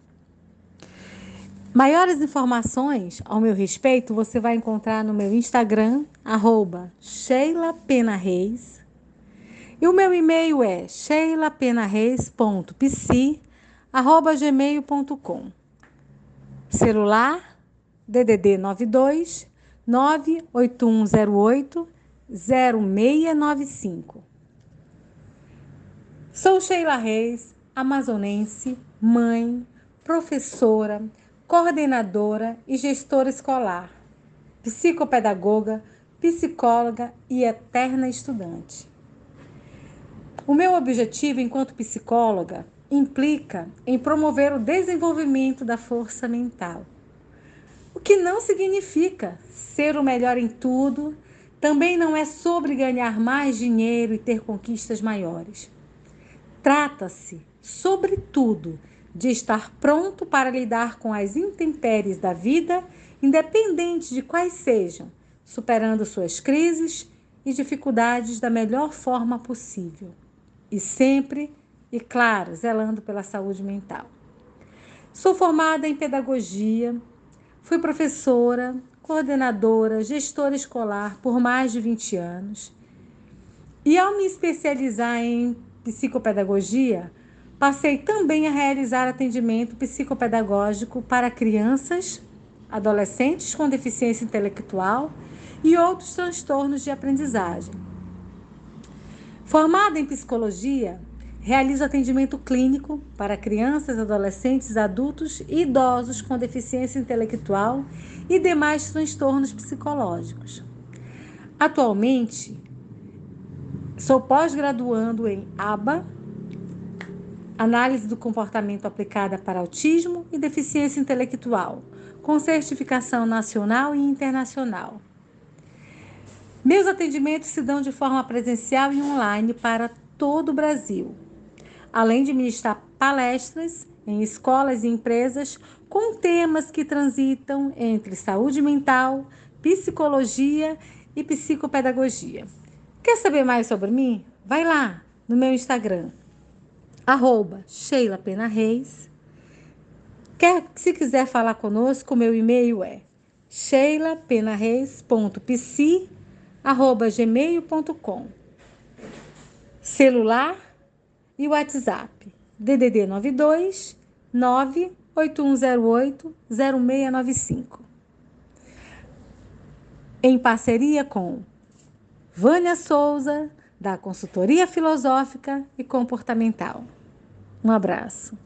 Maiores informações ao meu respeito você vai encontrar no meu Instagram, arroba Sheila Pena Reis. E o meu e-mail é sheilapenareis.psi.gmail.com Celular DDD 92 98108 0695. Sou Sheila Reis, amazonense, mãe, professora, coordenadora e gestora escolar, psicopedagoga, psicóloga e eterna estudante. O meu objetivo enquanto psicóloga implica em promover o desenvolvimento da força mental. O que não significa ser o melhor em tudo, Também não é sobre ganhar mais dinheiro e ter conquistas maiores. Trata-se, sobretudo, de estar pronto para lidar com as intempéries da vida, independente de quais sejam, superando suas crises e dificuldades da melhor forma possível. E sempre, e claro, zelando pela saúde mental. Sou formada em pedagogia, fui professora, coordenadora, gestora escolar por mais de 20 anos. E ao me especializar em psicopedagogia, passei também a realizar atendimento psicopedagógico para crianças, adolescentes com deficiência intelectual e outros transtornos de aprendizagem. Formada em psicologia, realizo atendimento clínico para crianças, adolescentes, adultos e idosos com deficiência intelectual e demais transtornos psicológicos. Atualmente, sou pós-graduando em ABA, Análise do Comportamento Aplicada para Autismo e Deficiência Intelectual, com certificação nacional e internacional. Meus atendimentos se dão de forma presencial e online para todo o Brasil, além de ministrar palestras em escolas e empresas com temas que transitam entre saúde mental, psicologia e psicopedagogia. Quer saber mais sobre mim? Vai lá no meu Instagram, arroba Sheila Pena Reis. Quer, se quiser falar conosco, meu e-mail é sheilapenareis.psi.gmail.com Celular e WhatsApp DDD 92 9 8108-0695. Em parceria com Vânia Souza, da Consultoria Filosófica e Comportamental. Um abraço.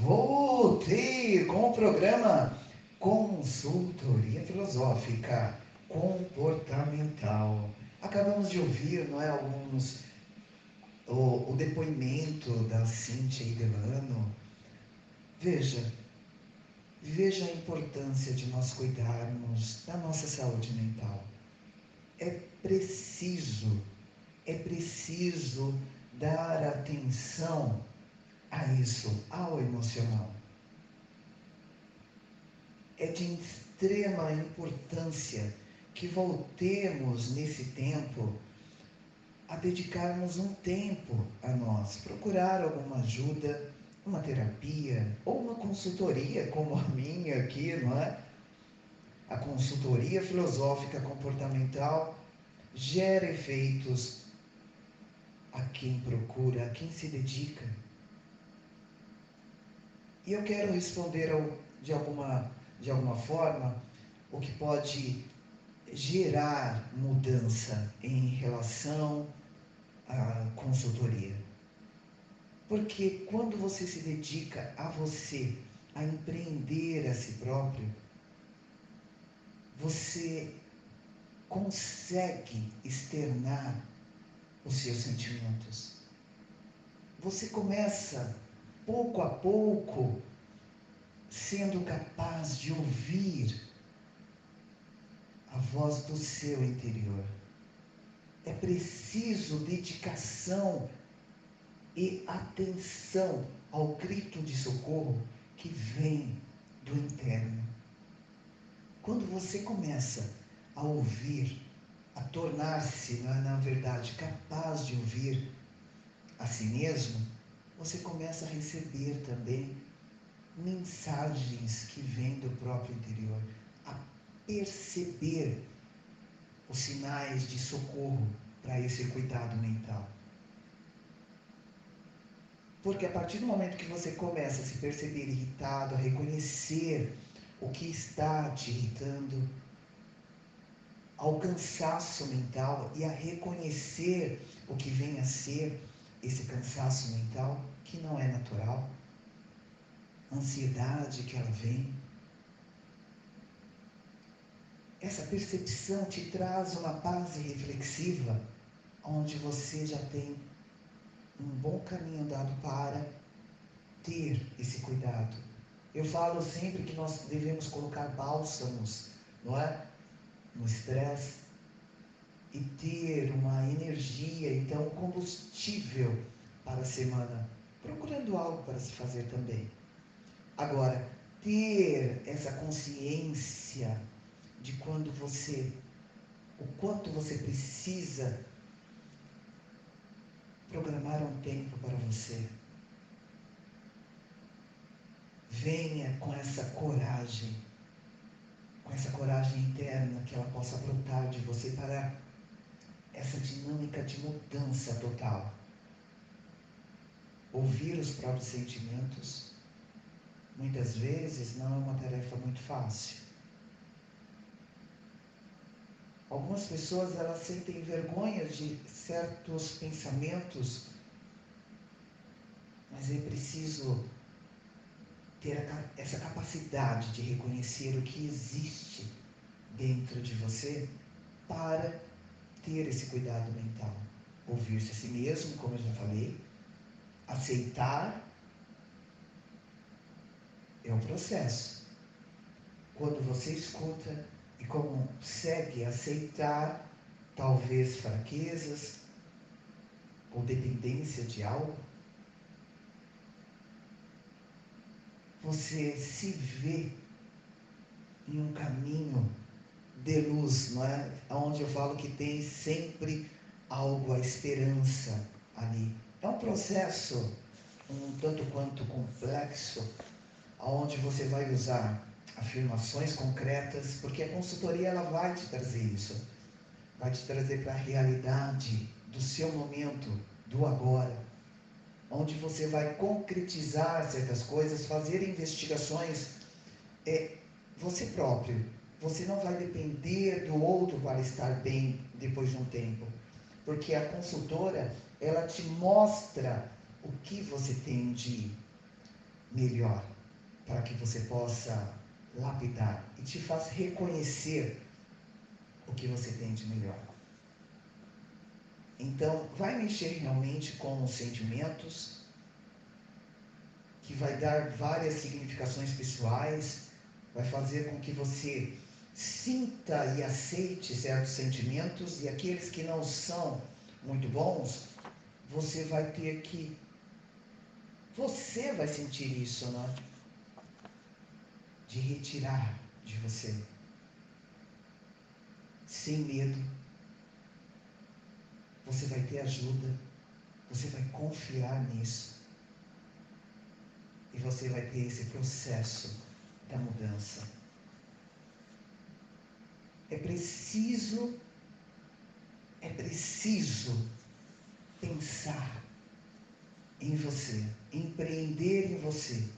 Voltei com o programa Consultoria Filosófica Comportamental. Acabamos de ouvir, não é, alguns o, o depoimento da Cíntia e Delano, veja, veja a importância de nós cuidarmos da nossa saúde mental. É preciso, é preciso dar atenção a isso, ao emocional. É de extrema importância que voltemos nesse tempo a dedicarmos um tempo a nós, procurar alguma ajuda, uma terapia ou uma consultoria como a minha aqui, não é? A consultoria filosófica comportamental gera efeitos a quem procura, a quem se dedica. E eu quero responder ao, de, alguma, de alguma forma o que pode gerar mudança em relação à consultoria. Porque quando você se dedica a você, a empreender a si próprio, você consegue externar os seus sentimentos. Você começa, pouco a pouco, sendo capaz de ouvir a voz do seu interior. É preciso dedicação e atenção ao grito de socorro que vem do interno. Quando você começa a ouvir, a tornar-se, na verdade, capaz de ouvir a si mesmo, você começa a receber também mensagens que vêm do próprio interior perceber os sinais de socorro para esse cuidado mental. Porque a partir do momento que você começa a se perceber irritado, a reconhecer o que está te irritando, ao cansaço mental e a reconhecer o que vem a ser esse cansaço mental, que não é natural, ansiedade que ela vem, essa percepção te traz uma base reflexiva, onde você já tem um bom caminho andado para ter esse cuidado. Eu falo sempre que nós devemos colocar bálsamos não é? No estresse e ter uma energia, então, combustível para a semana, procurando algo para se fazer também. Agora, ter essa consciência de quando você, o quanto você precisa programar um tempo para você. Venha com essa coragem, com essa coragem interna que ela possa brotar de você para essa dinâmica de mudança total. Ouvir os próprios sentimentos, muitas vezes não é uma tarefa muito fácil. Algumas pessoas elas sentem vergonha de certos pensamentos, mas é preciso ter essa capacidade de reconhecer o que existe dentro de você para ter esse cuidado mental. Ouvir-se a si mesmo, como eu já falei, aceitar é um processo. Quando você escuta consegue aceitar talvez fraquezas ou dependência de algo, você se vê em um caminho de luz, não é? Onde eu falo que tem sempre algo, a esperança ali. É um processo um tanto quanto complexo, onde você vai usar afirmações concretas, porque a consultoria ela vai te trazer isso, vai te trazer para a realidade do seu momento, do agora, onde você vai concretizar certas coisas, fazer investigações. É, você próprio. Você não vai depender do outro para estar bem depois de um tempo, porque a consultora ela te mostra o que você tem de melhor para que você possa lapidar e te faz reconhecer o que você tem de melhor. Então, vai mexer realmente com os sentimentos, que vai dar várias significações pessoais, vai fazer com que você sinta e aceite certos sentimentos e aqueles que não são muito bons, você vai ter que. Você vai sentir isso, né? De retirar de você. Sem medo. Você vai ter ajuda. Você vai confiar nisso. E você vai ter esse processo da mudança. É preciso, é preciso pensar em você, empreender em você,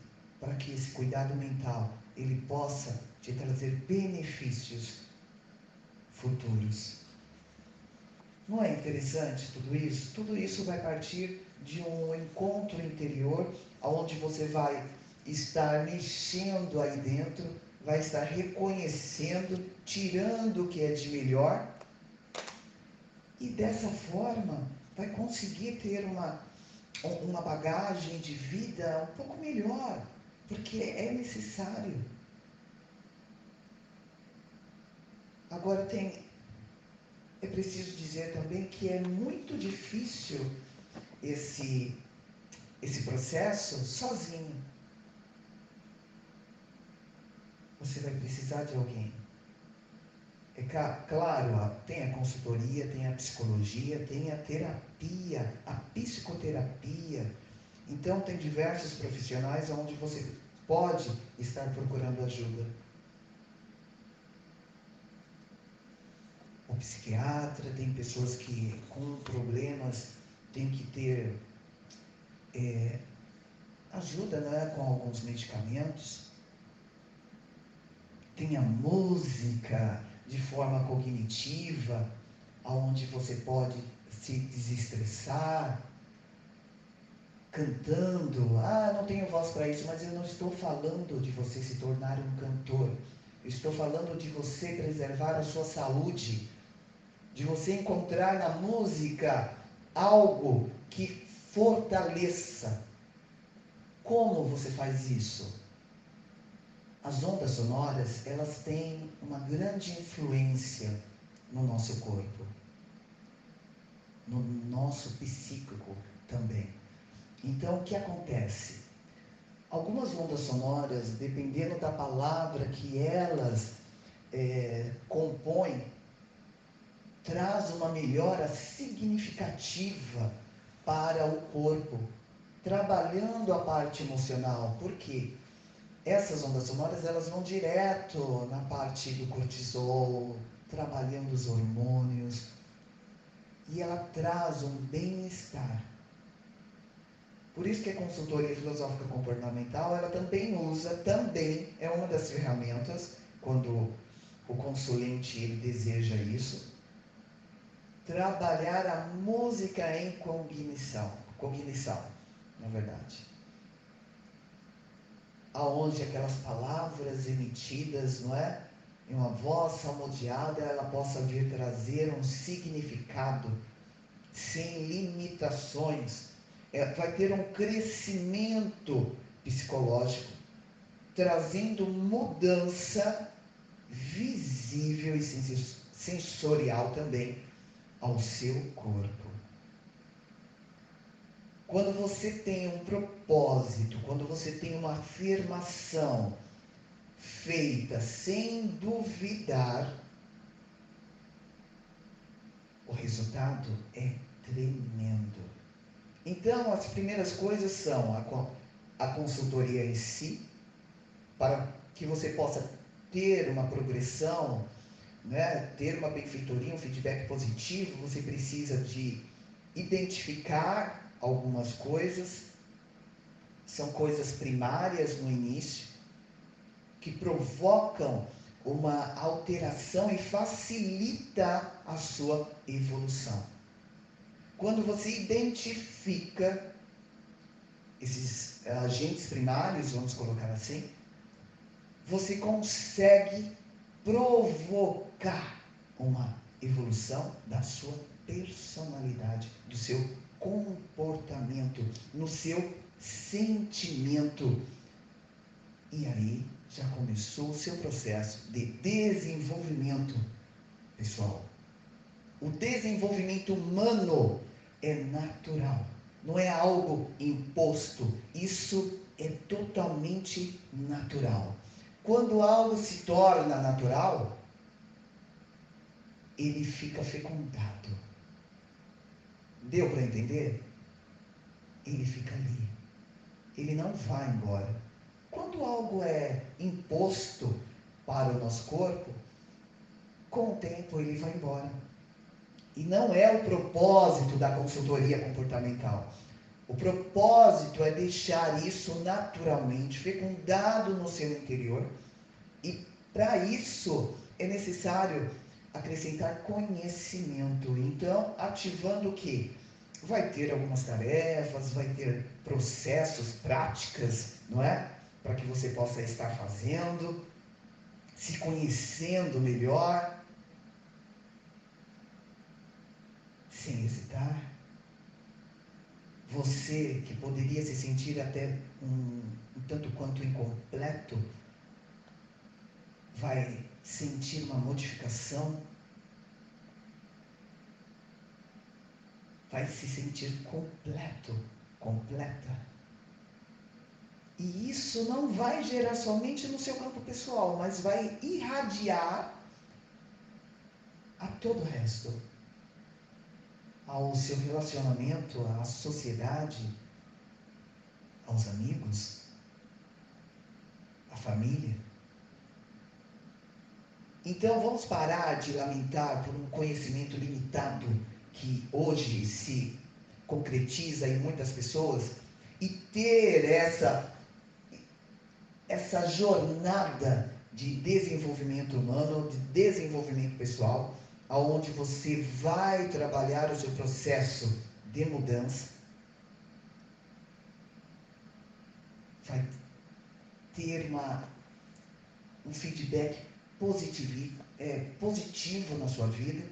para que esse cuidado mental ele possa te trazer benefícios futuros. Não é interessante tudo isso? Tudo isso vai partir de um encontro interior, onde você vai estar mexendo aí dentro, vai estar reconhecendo, tirando o que é de melhor, e dessa forma vai conseguir ter uma, uma bagagem de vida um pouco melhor, porque é necessário. Agora tem é preciso dizer também que é muito difícil esse esse processo sozinho. Você vai precisar de alguém. É claro, tem a consultoria, tem a psicologia, tem a terapia, a psicoterapia. Então, tem diversos profissionais onde você pode estar procurando ajuda. O psiquiatra, tem pessoas que com problemas têm que ter é, ajuda né, com alguns medicamentos. Tem a música, de forma cognitiva, onde você pode se desestressar, cantando. Ah, não tenho voz para isso, mas eu não estou falando de você se tornar um cantor. Eu estou falando de você preservar a sua saúde, de você encontrar na música algo que fortaleça. Como você faz isso? as ondas sonoras, elas têm uma grande influência no nosso corpo, no nosso psíquico também. Então, o que acontece? Algumas ondas sonoras, dependendo da palavra que elas é, compõem, traz uma melhora significativa para o corpo, trabalhando a parte emocional. Por quê? Essas ondas sonoras elas vão direto na parte do cortisol, trabalhando os hormônios, e ela traz um bem-estar. Por isso que a consultoria filosófica comportamental, ela também usa, também é uma das ferramentas, quando o consulente ele deseja isso, trabalhar a música em cognição, cognição, na verdade. Aonde aquelas palavras emitidas, não é? Em uma voz salmodiada, ela possa vir trazer um significado sem limitações. É, vai ter um crescimento psicológico, trazendo mudança visível e sensorial também ao seu corpo. Quando você tem um propósito, quando você tem uma afirmação feita sem duvidar, o resultado é tremendo. Então, as primeiras coisas são a, a consultoria em si, para que você possa ter uma progressão né, ter uma benfeitoria, um feedback positivo, você precisa de identificar algumas coisas, são coisas primárias no início, que provocam uma alteração e facilita a sua evolução. Quando você identifica esses agentes primários, vamos colocar assim, você consegue provocar uma evolução da sua personalidade, do seu comportamento, no seu sentimento. E aí já começou o seu processo de desenvolvimento pessoal. O desenvolvimento humano é natural, não é algo imposto. Isso é totalmente natural. Quando algo se torna natural, ele fica fecundado. Deu para entender? Ele fica ali. Ele não vai embora. Quando algo é imposto para o nosso corpo, com o tempo ele vai embora. E não é o propósito da consultoria comportamental. O propósito é deixar isso naturalmente fecundado no seu interior. E para isso é necessário acrescentar conhecimento. Então, ativando o que? Vai ter algumas tarefas, vai ter processos, práticas, não é? Para que você possa estar fazendo, se conhecendo melhor, sem hesitar você que poderia se sentir até um, um tanto quanto incompleto, vai sentir uma modificação, vai se sentir completo, completa. E isso não vai gerar somente no seu campo pessoal, mas vai irradiar a todo o resto ao seu relacionamento, à sociedade, aos amigos, à família. Então vamos parar de lamentar por um conhecimento limitado que hoje se concretiza em muitas pessoas e ter essa essa jornada de desenvolvimento humano, de desenvolvimento pessoal, aonde você vai trabalhar o seu processo de mudança, vai ter uma, um feedback positivo, é, positivo na sua vida,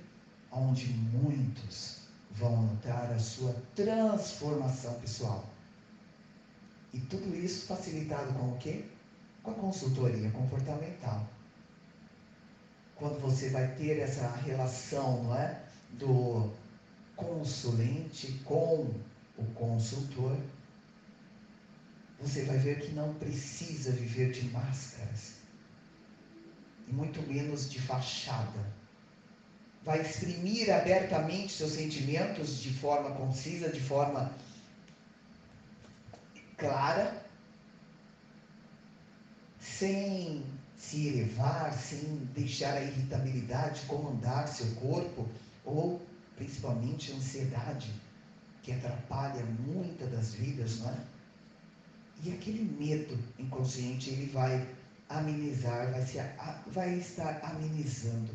onde muitos vão notar a sua transformação pessoal. E tudo isso facilitado com o quê? com a consultoria comportamental. Quando você vai ter essa relação, não é? Do consulente com o consultor, você vai ver que não precisa viver de máscaras e muito menos de fachada. Vai exprimir abertamente seus sentimentos de forma concisa, de forma clara, sem se elevar, sem deixar a irritabilidade comandar seu corpo, ou principalmente a ansiedade, que atrapalha muitas das vidas, não é? E aquele medo inconsciente, ele vai amenizar, vai, se, vai estar amenizando.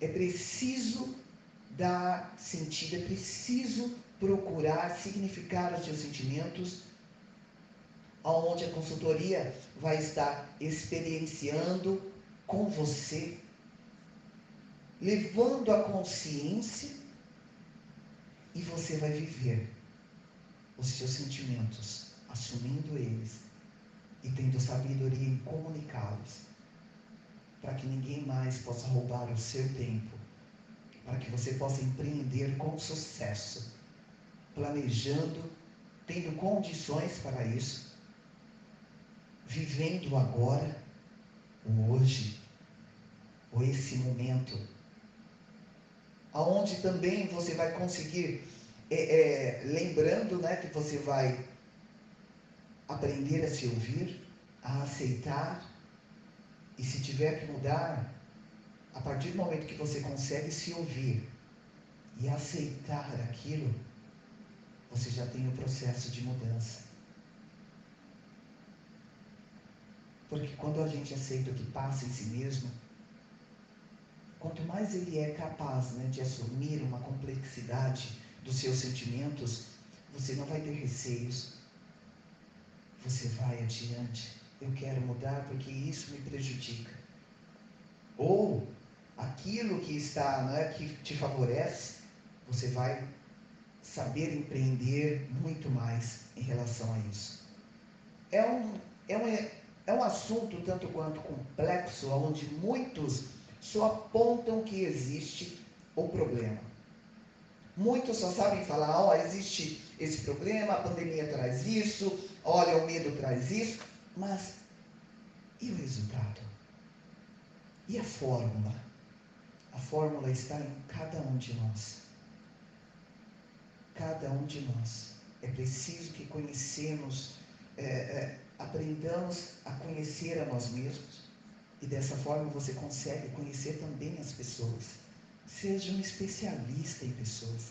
É preciso dar sentido, é preciso procurar significar os seus sentimentos, onde a consultoria vai estar experienciando com você, levando a consciência e você vai viver os seus sentimentos, assumindo eles e tendo sabedoria em comunicá-los, para que ninguém mais possa roubar o seu tempo, para que você possa empreender com sucesso, planejando, tendo condições para isso, vivendo agora, o hoje, o esse momento, aonde também você vai conseguir, é, é, lembrando né, que você vai aprender a se ouvir, a aceitar, e se tiver que mudar, a partir do momento que você consegue se ouvir e aceitar aquilo, você já tem o processo de mudança. Porque quando a gente aceita o que passa em si mesmo, quanto mais ele é capaz né, de assumir uma complexidade dos seus sentimentos, você não vai ter receios, você vai adiante. Eu quero mudar porque isso me prejudica. Ou aquilo que está, não é, que te favorece, você vai saber empreender muito mais em relação a isso. É um, é um, é um assunto tanto quanto complexo, onde muitos só apontam que existe o problema. Muitos só sabem falar, ó, oh, existe esse problema, a pandemia traz isso, olha, o medo traz isso, mas e o resultado? E a fórmula? A fórmula está em cada um de nós. Cada um de nós. É preciso que conhecemos, é, é, aprendamos a conhecer a nós mesmos. E dessa forma você consegue conhecer também as pessoas. Seja um especialista em pessoas.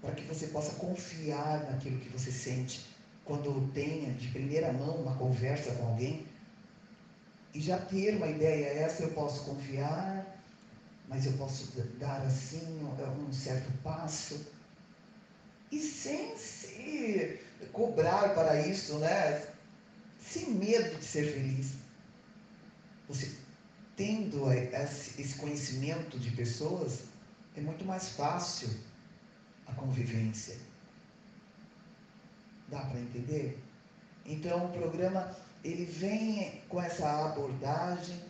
Para que você possa confiar naquilo que você sente quando tenha de primeira mão uma conversa com alguém e já ter uma ideia, essa eu posso confiar, mas eu posso dar assim um certo passo e sem se cobrar para isso, né? Sem medo de ser feliz. Você tendo esse conhecimento de pessoas, é muito mais fácil a convivência. Dá para entender? Então, o programa ele vem com essa abordagem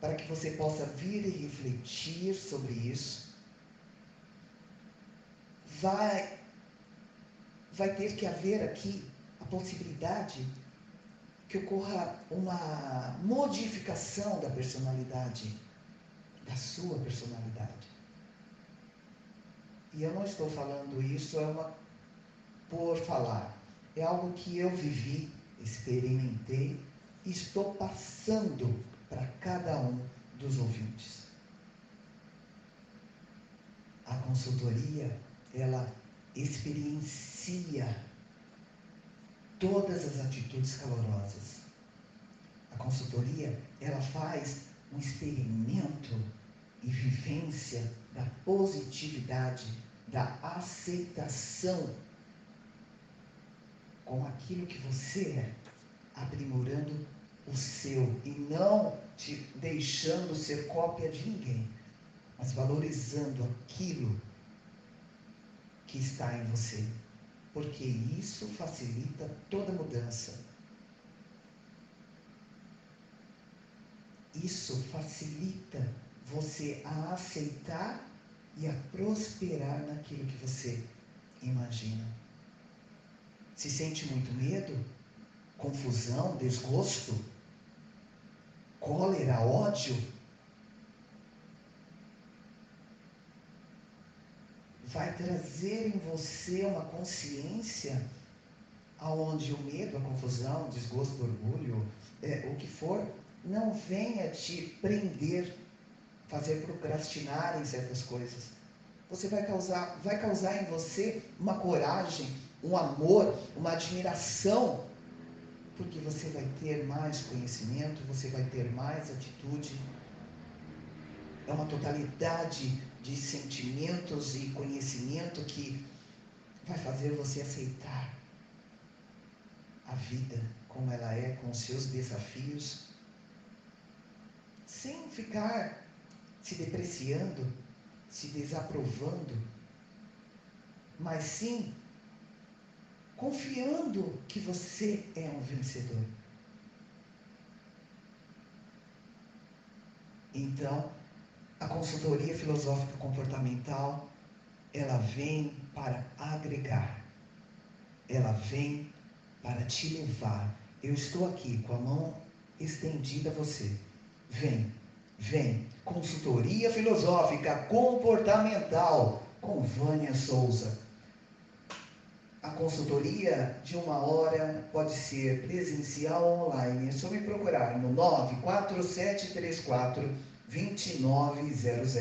para que você possa vir e refletir sobre isso. Vai vai ter que haver aqui a possibilidade que ocorra uma modificação da personalidade, da sua personalidade. E eu não estou falando isso é uma por falar. É algo que eu vivi, experimentei e estou passando para cada um dos ouvintes. A consultoria, ela experiencia todas as atitudes calorosas. A consultoria, ela faz um experimento e vivência da positividade, da aceitação com aquilo que você é, aprimorando o seu e não te deixando ser cópia de ninguém, mas valorizando aquilo que está em você, porque isso facilita toda mudança. Isso facilita você a aceitar e a prosperar naquilo que você imagina. Se sente muito medo, confusão, desgosto, cólera, ódio, Vai trazer em você uma consciência aonde o medo, a confusão, o desgosto, o orgulho, é, o que for, não venha te prender, fazer procrastinar em certas coisas. Você vai causar, vai causar em você uma coragem, um amor, uma admiração, porque você vai ter mais conhecimento, você vai ter mais atitude. É uma totalidade de sentimentos e conhecimento que vai fazer você aceitar a vida como ela é, com seus desafios, sem ficar se depreciando, se desaprovando, mas sim confiando que você é um vencedor. Então, a consultoria filosófica comportamental, ela vem para agregar. Ela vem para te levar. Eu estou aqui com a mão estendida a você. Vem, vem. Consultoria filosófica comportamental com Vânia Souza. A consultoria de uma hora pode ser presencial ou online. É só me procurar no 94734 2900,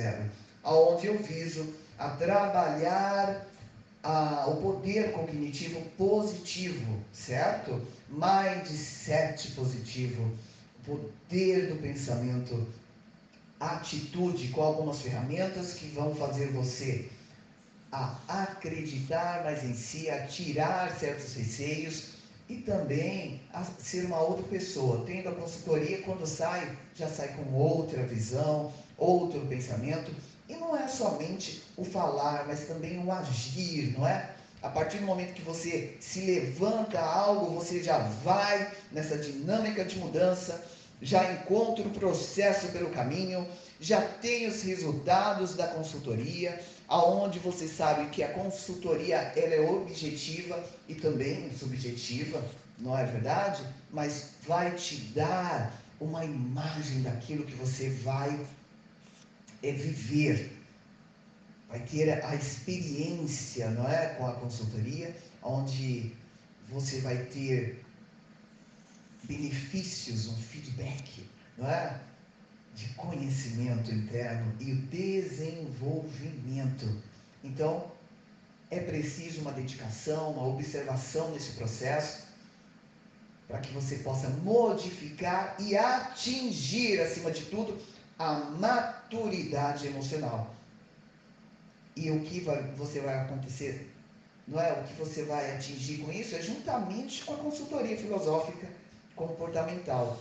aonde eu viso a trabalhar a, o poder cognitivo positivo, certo? Mindset positivo, poder do pensamento, atitude com algumas ferramentas que vão fazer você a acreditar mais em si, a tirar certos receios e também a ser uma outra pessoa. Tendo a consultoria, quando sai, já sai com outra visão, outro pensamento e não é somente o falar, mas também o agir, não é? A partir do momento que você se levanta algo, você já vai nessa dinâmica de mudança, já encontra o processo pelo caminho, já tem os resultados da consultoria, aonde você sabe que a consultoria ela é objetiva e também subjetiva, não é verdade? Mas vai te dar uma imagem daquilo que você vai é viver, vai ter a experiência, não é, com a consultoria, onde você vai ter benefícios, um feedback, não é, de conhecimento interno e o desenvolvimento. Então, é preciso uma dedicação, uma observação nesse processo para que você possa modificar e atingir, acima de tudo, a maturidade emocional. E o que vai, você vai acontecer, não é? O que você vai atingir com isso é juntamente com a consultoria filosófica comportamental,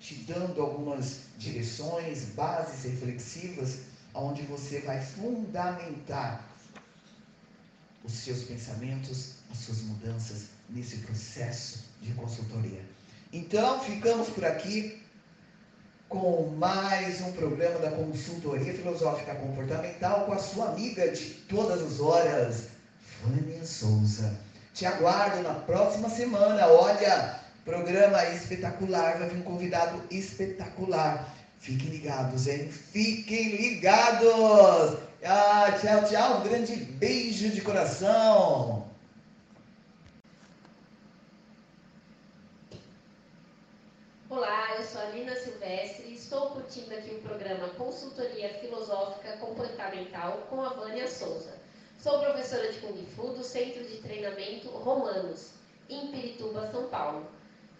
te dando algumas direções, bases reflexivas, onde você vai fundamentar os seus pensamentos, as suas mudanças nesse processo de consultoria. Então, ficamos por aqui com mais um programa da Consultoria Filosófica Comportamental com a sua amiga de todas as horas, Vânia Souza. Te aguardo na próxima semana. Olha, programa espetacular, vai vir um convidado espetacular. Fiquem ligados, hein? Fiquem ligados! Ah, tchau, tchau. Um grande beijo de coração. Olá, eu sou a Lina Silvestre e estou curtindo aqui o programa Consultoria Filosófica Comportamental com a Vânia Souza. Sou professora de Kung Fu do Centro de Treinamento Romanos, em Pirituba, São Paulo.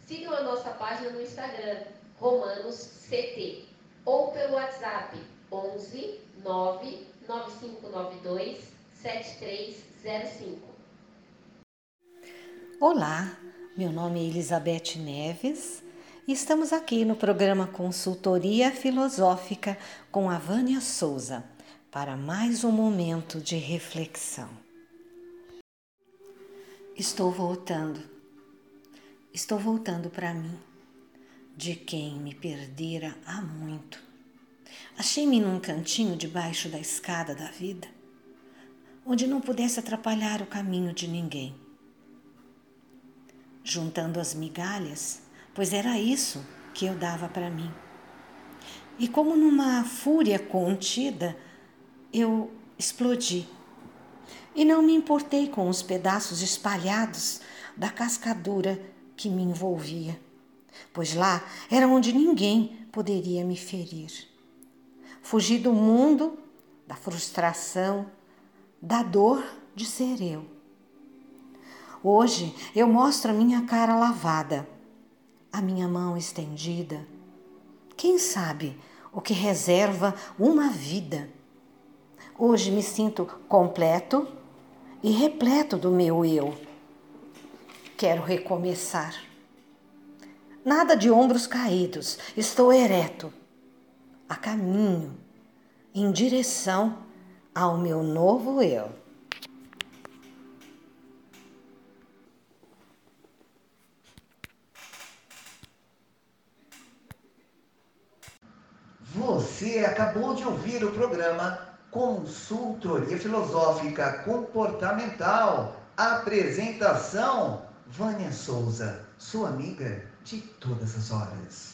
Sigam a nossa página no Instagram, RomanosCT, ou pelo WhatsApp 11 9 9592 7305. Olá, meu nome é Elizabeth Neves Estamos aqui no programa Consultoria Filosófica com a Vânia Souza para mais um momento de reflexão. Estou voltando. Estou voltando para mim, de quem me perdera há muito. Achei-me num cantinho debaixo da escada da vida, onde não pudesse atrapalhar o caminho de ninguém. Juntando as migalhas, pois era isso que eu dava para mim. E como numa fúria contida, eu explodi. E não me importei com os pedaços espalhados da cascadura que me envolvia, pois lá era onde ninguém poderia me ferir. Fugi do mundo, da frustração, da dor de ser eu. Hoje eu mostro a minha cara lavada, a minha mão estendida. Quem sabe o que reserva uma vida? Hoje me sinto completo e repleto do meu eu. Quero recomeçar. Nada de ombros caídos, estou ereto, a caminho, em direção ao meu novo eu. Você acabou de ouvir o programa Consultoria Filosófica Comportamental. Apresentação: Vânia Souza, sua amiga de todas as horas.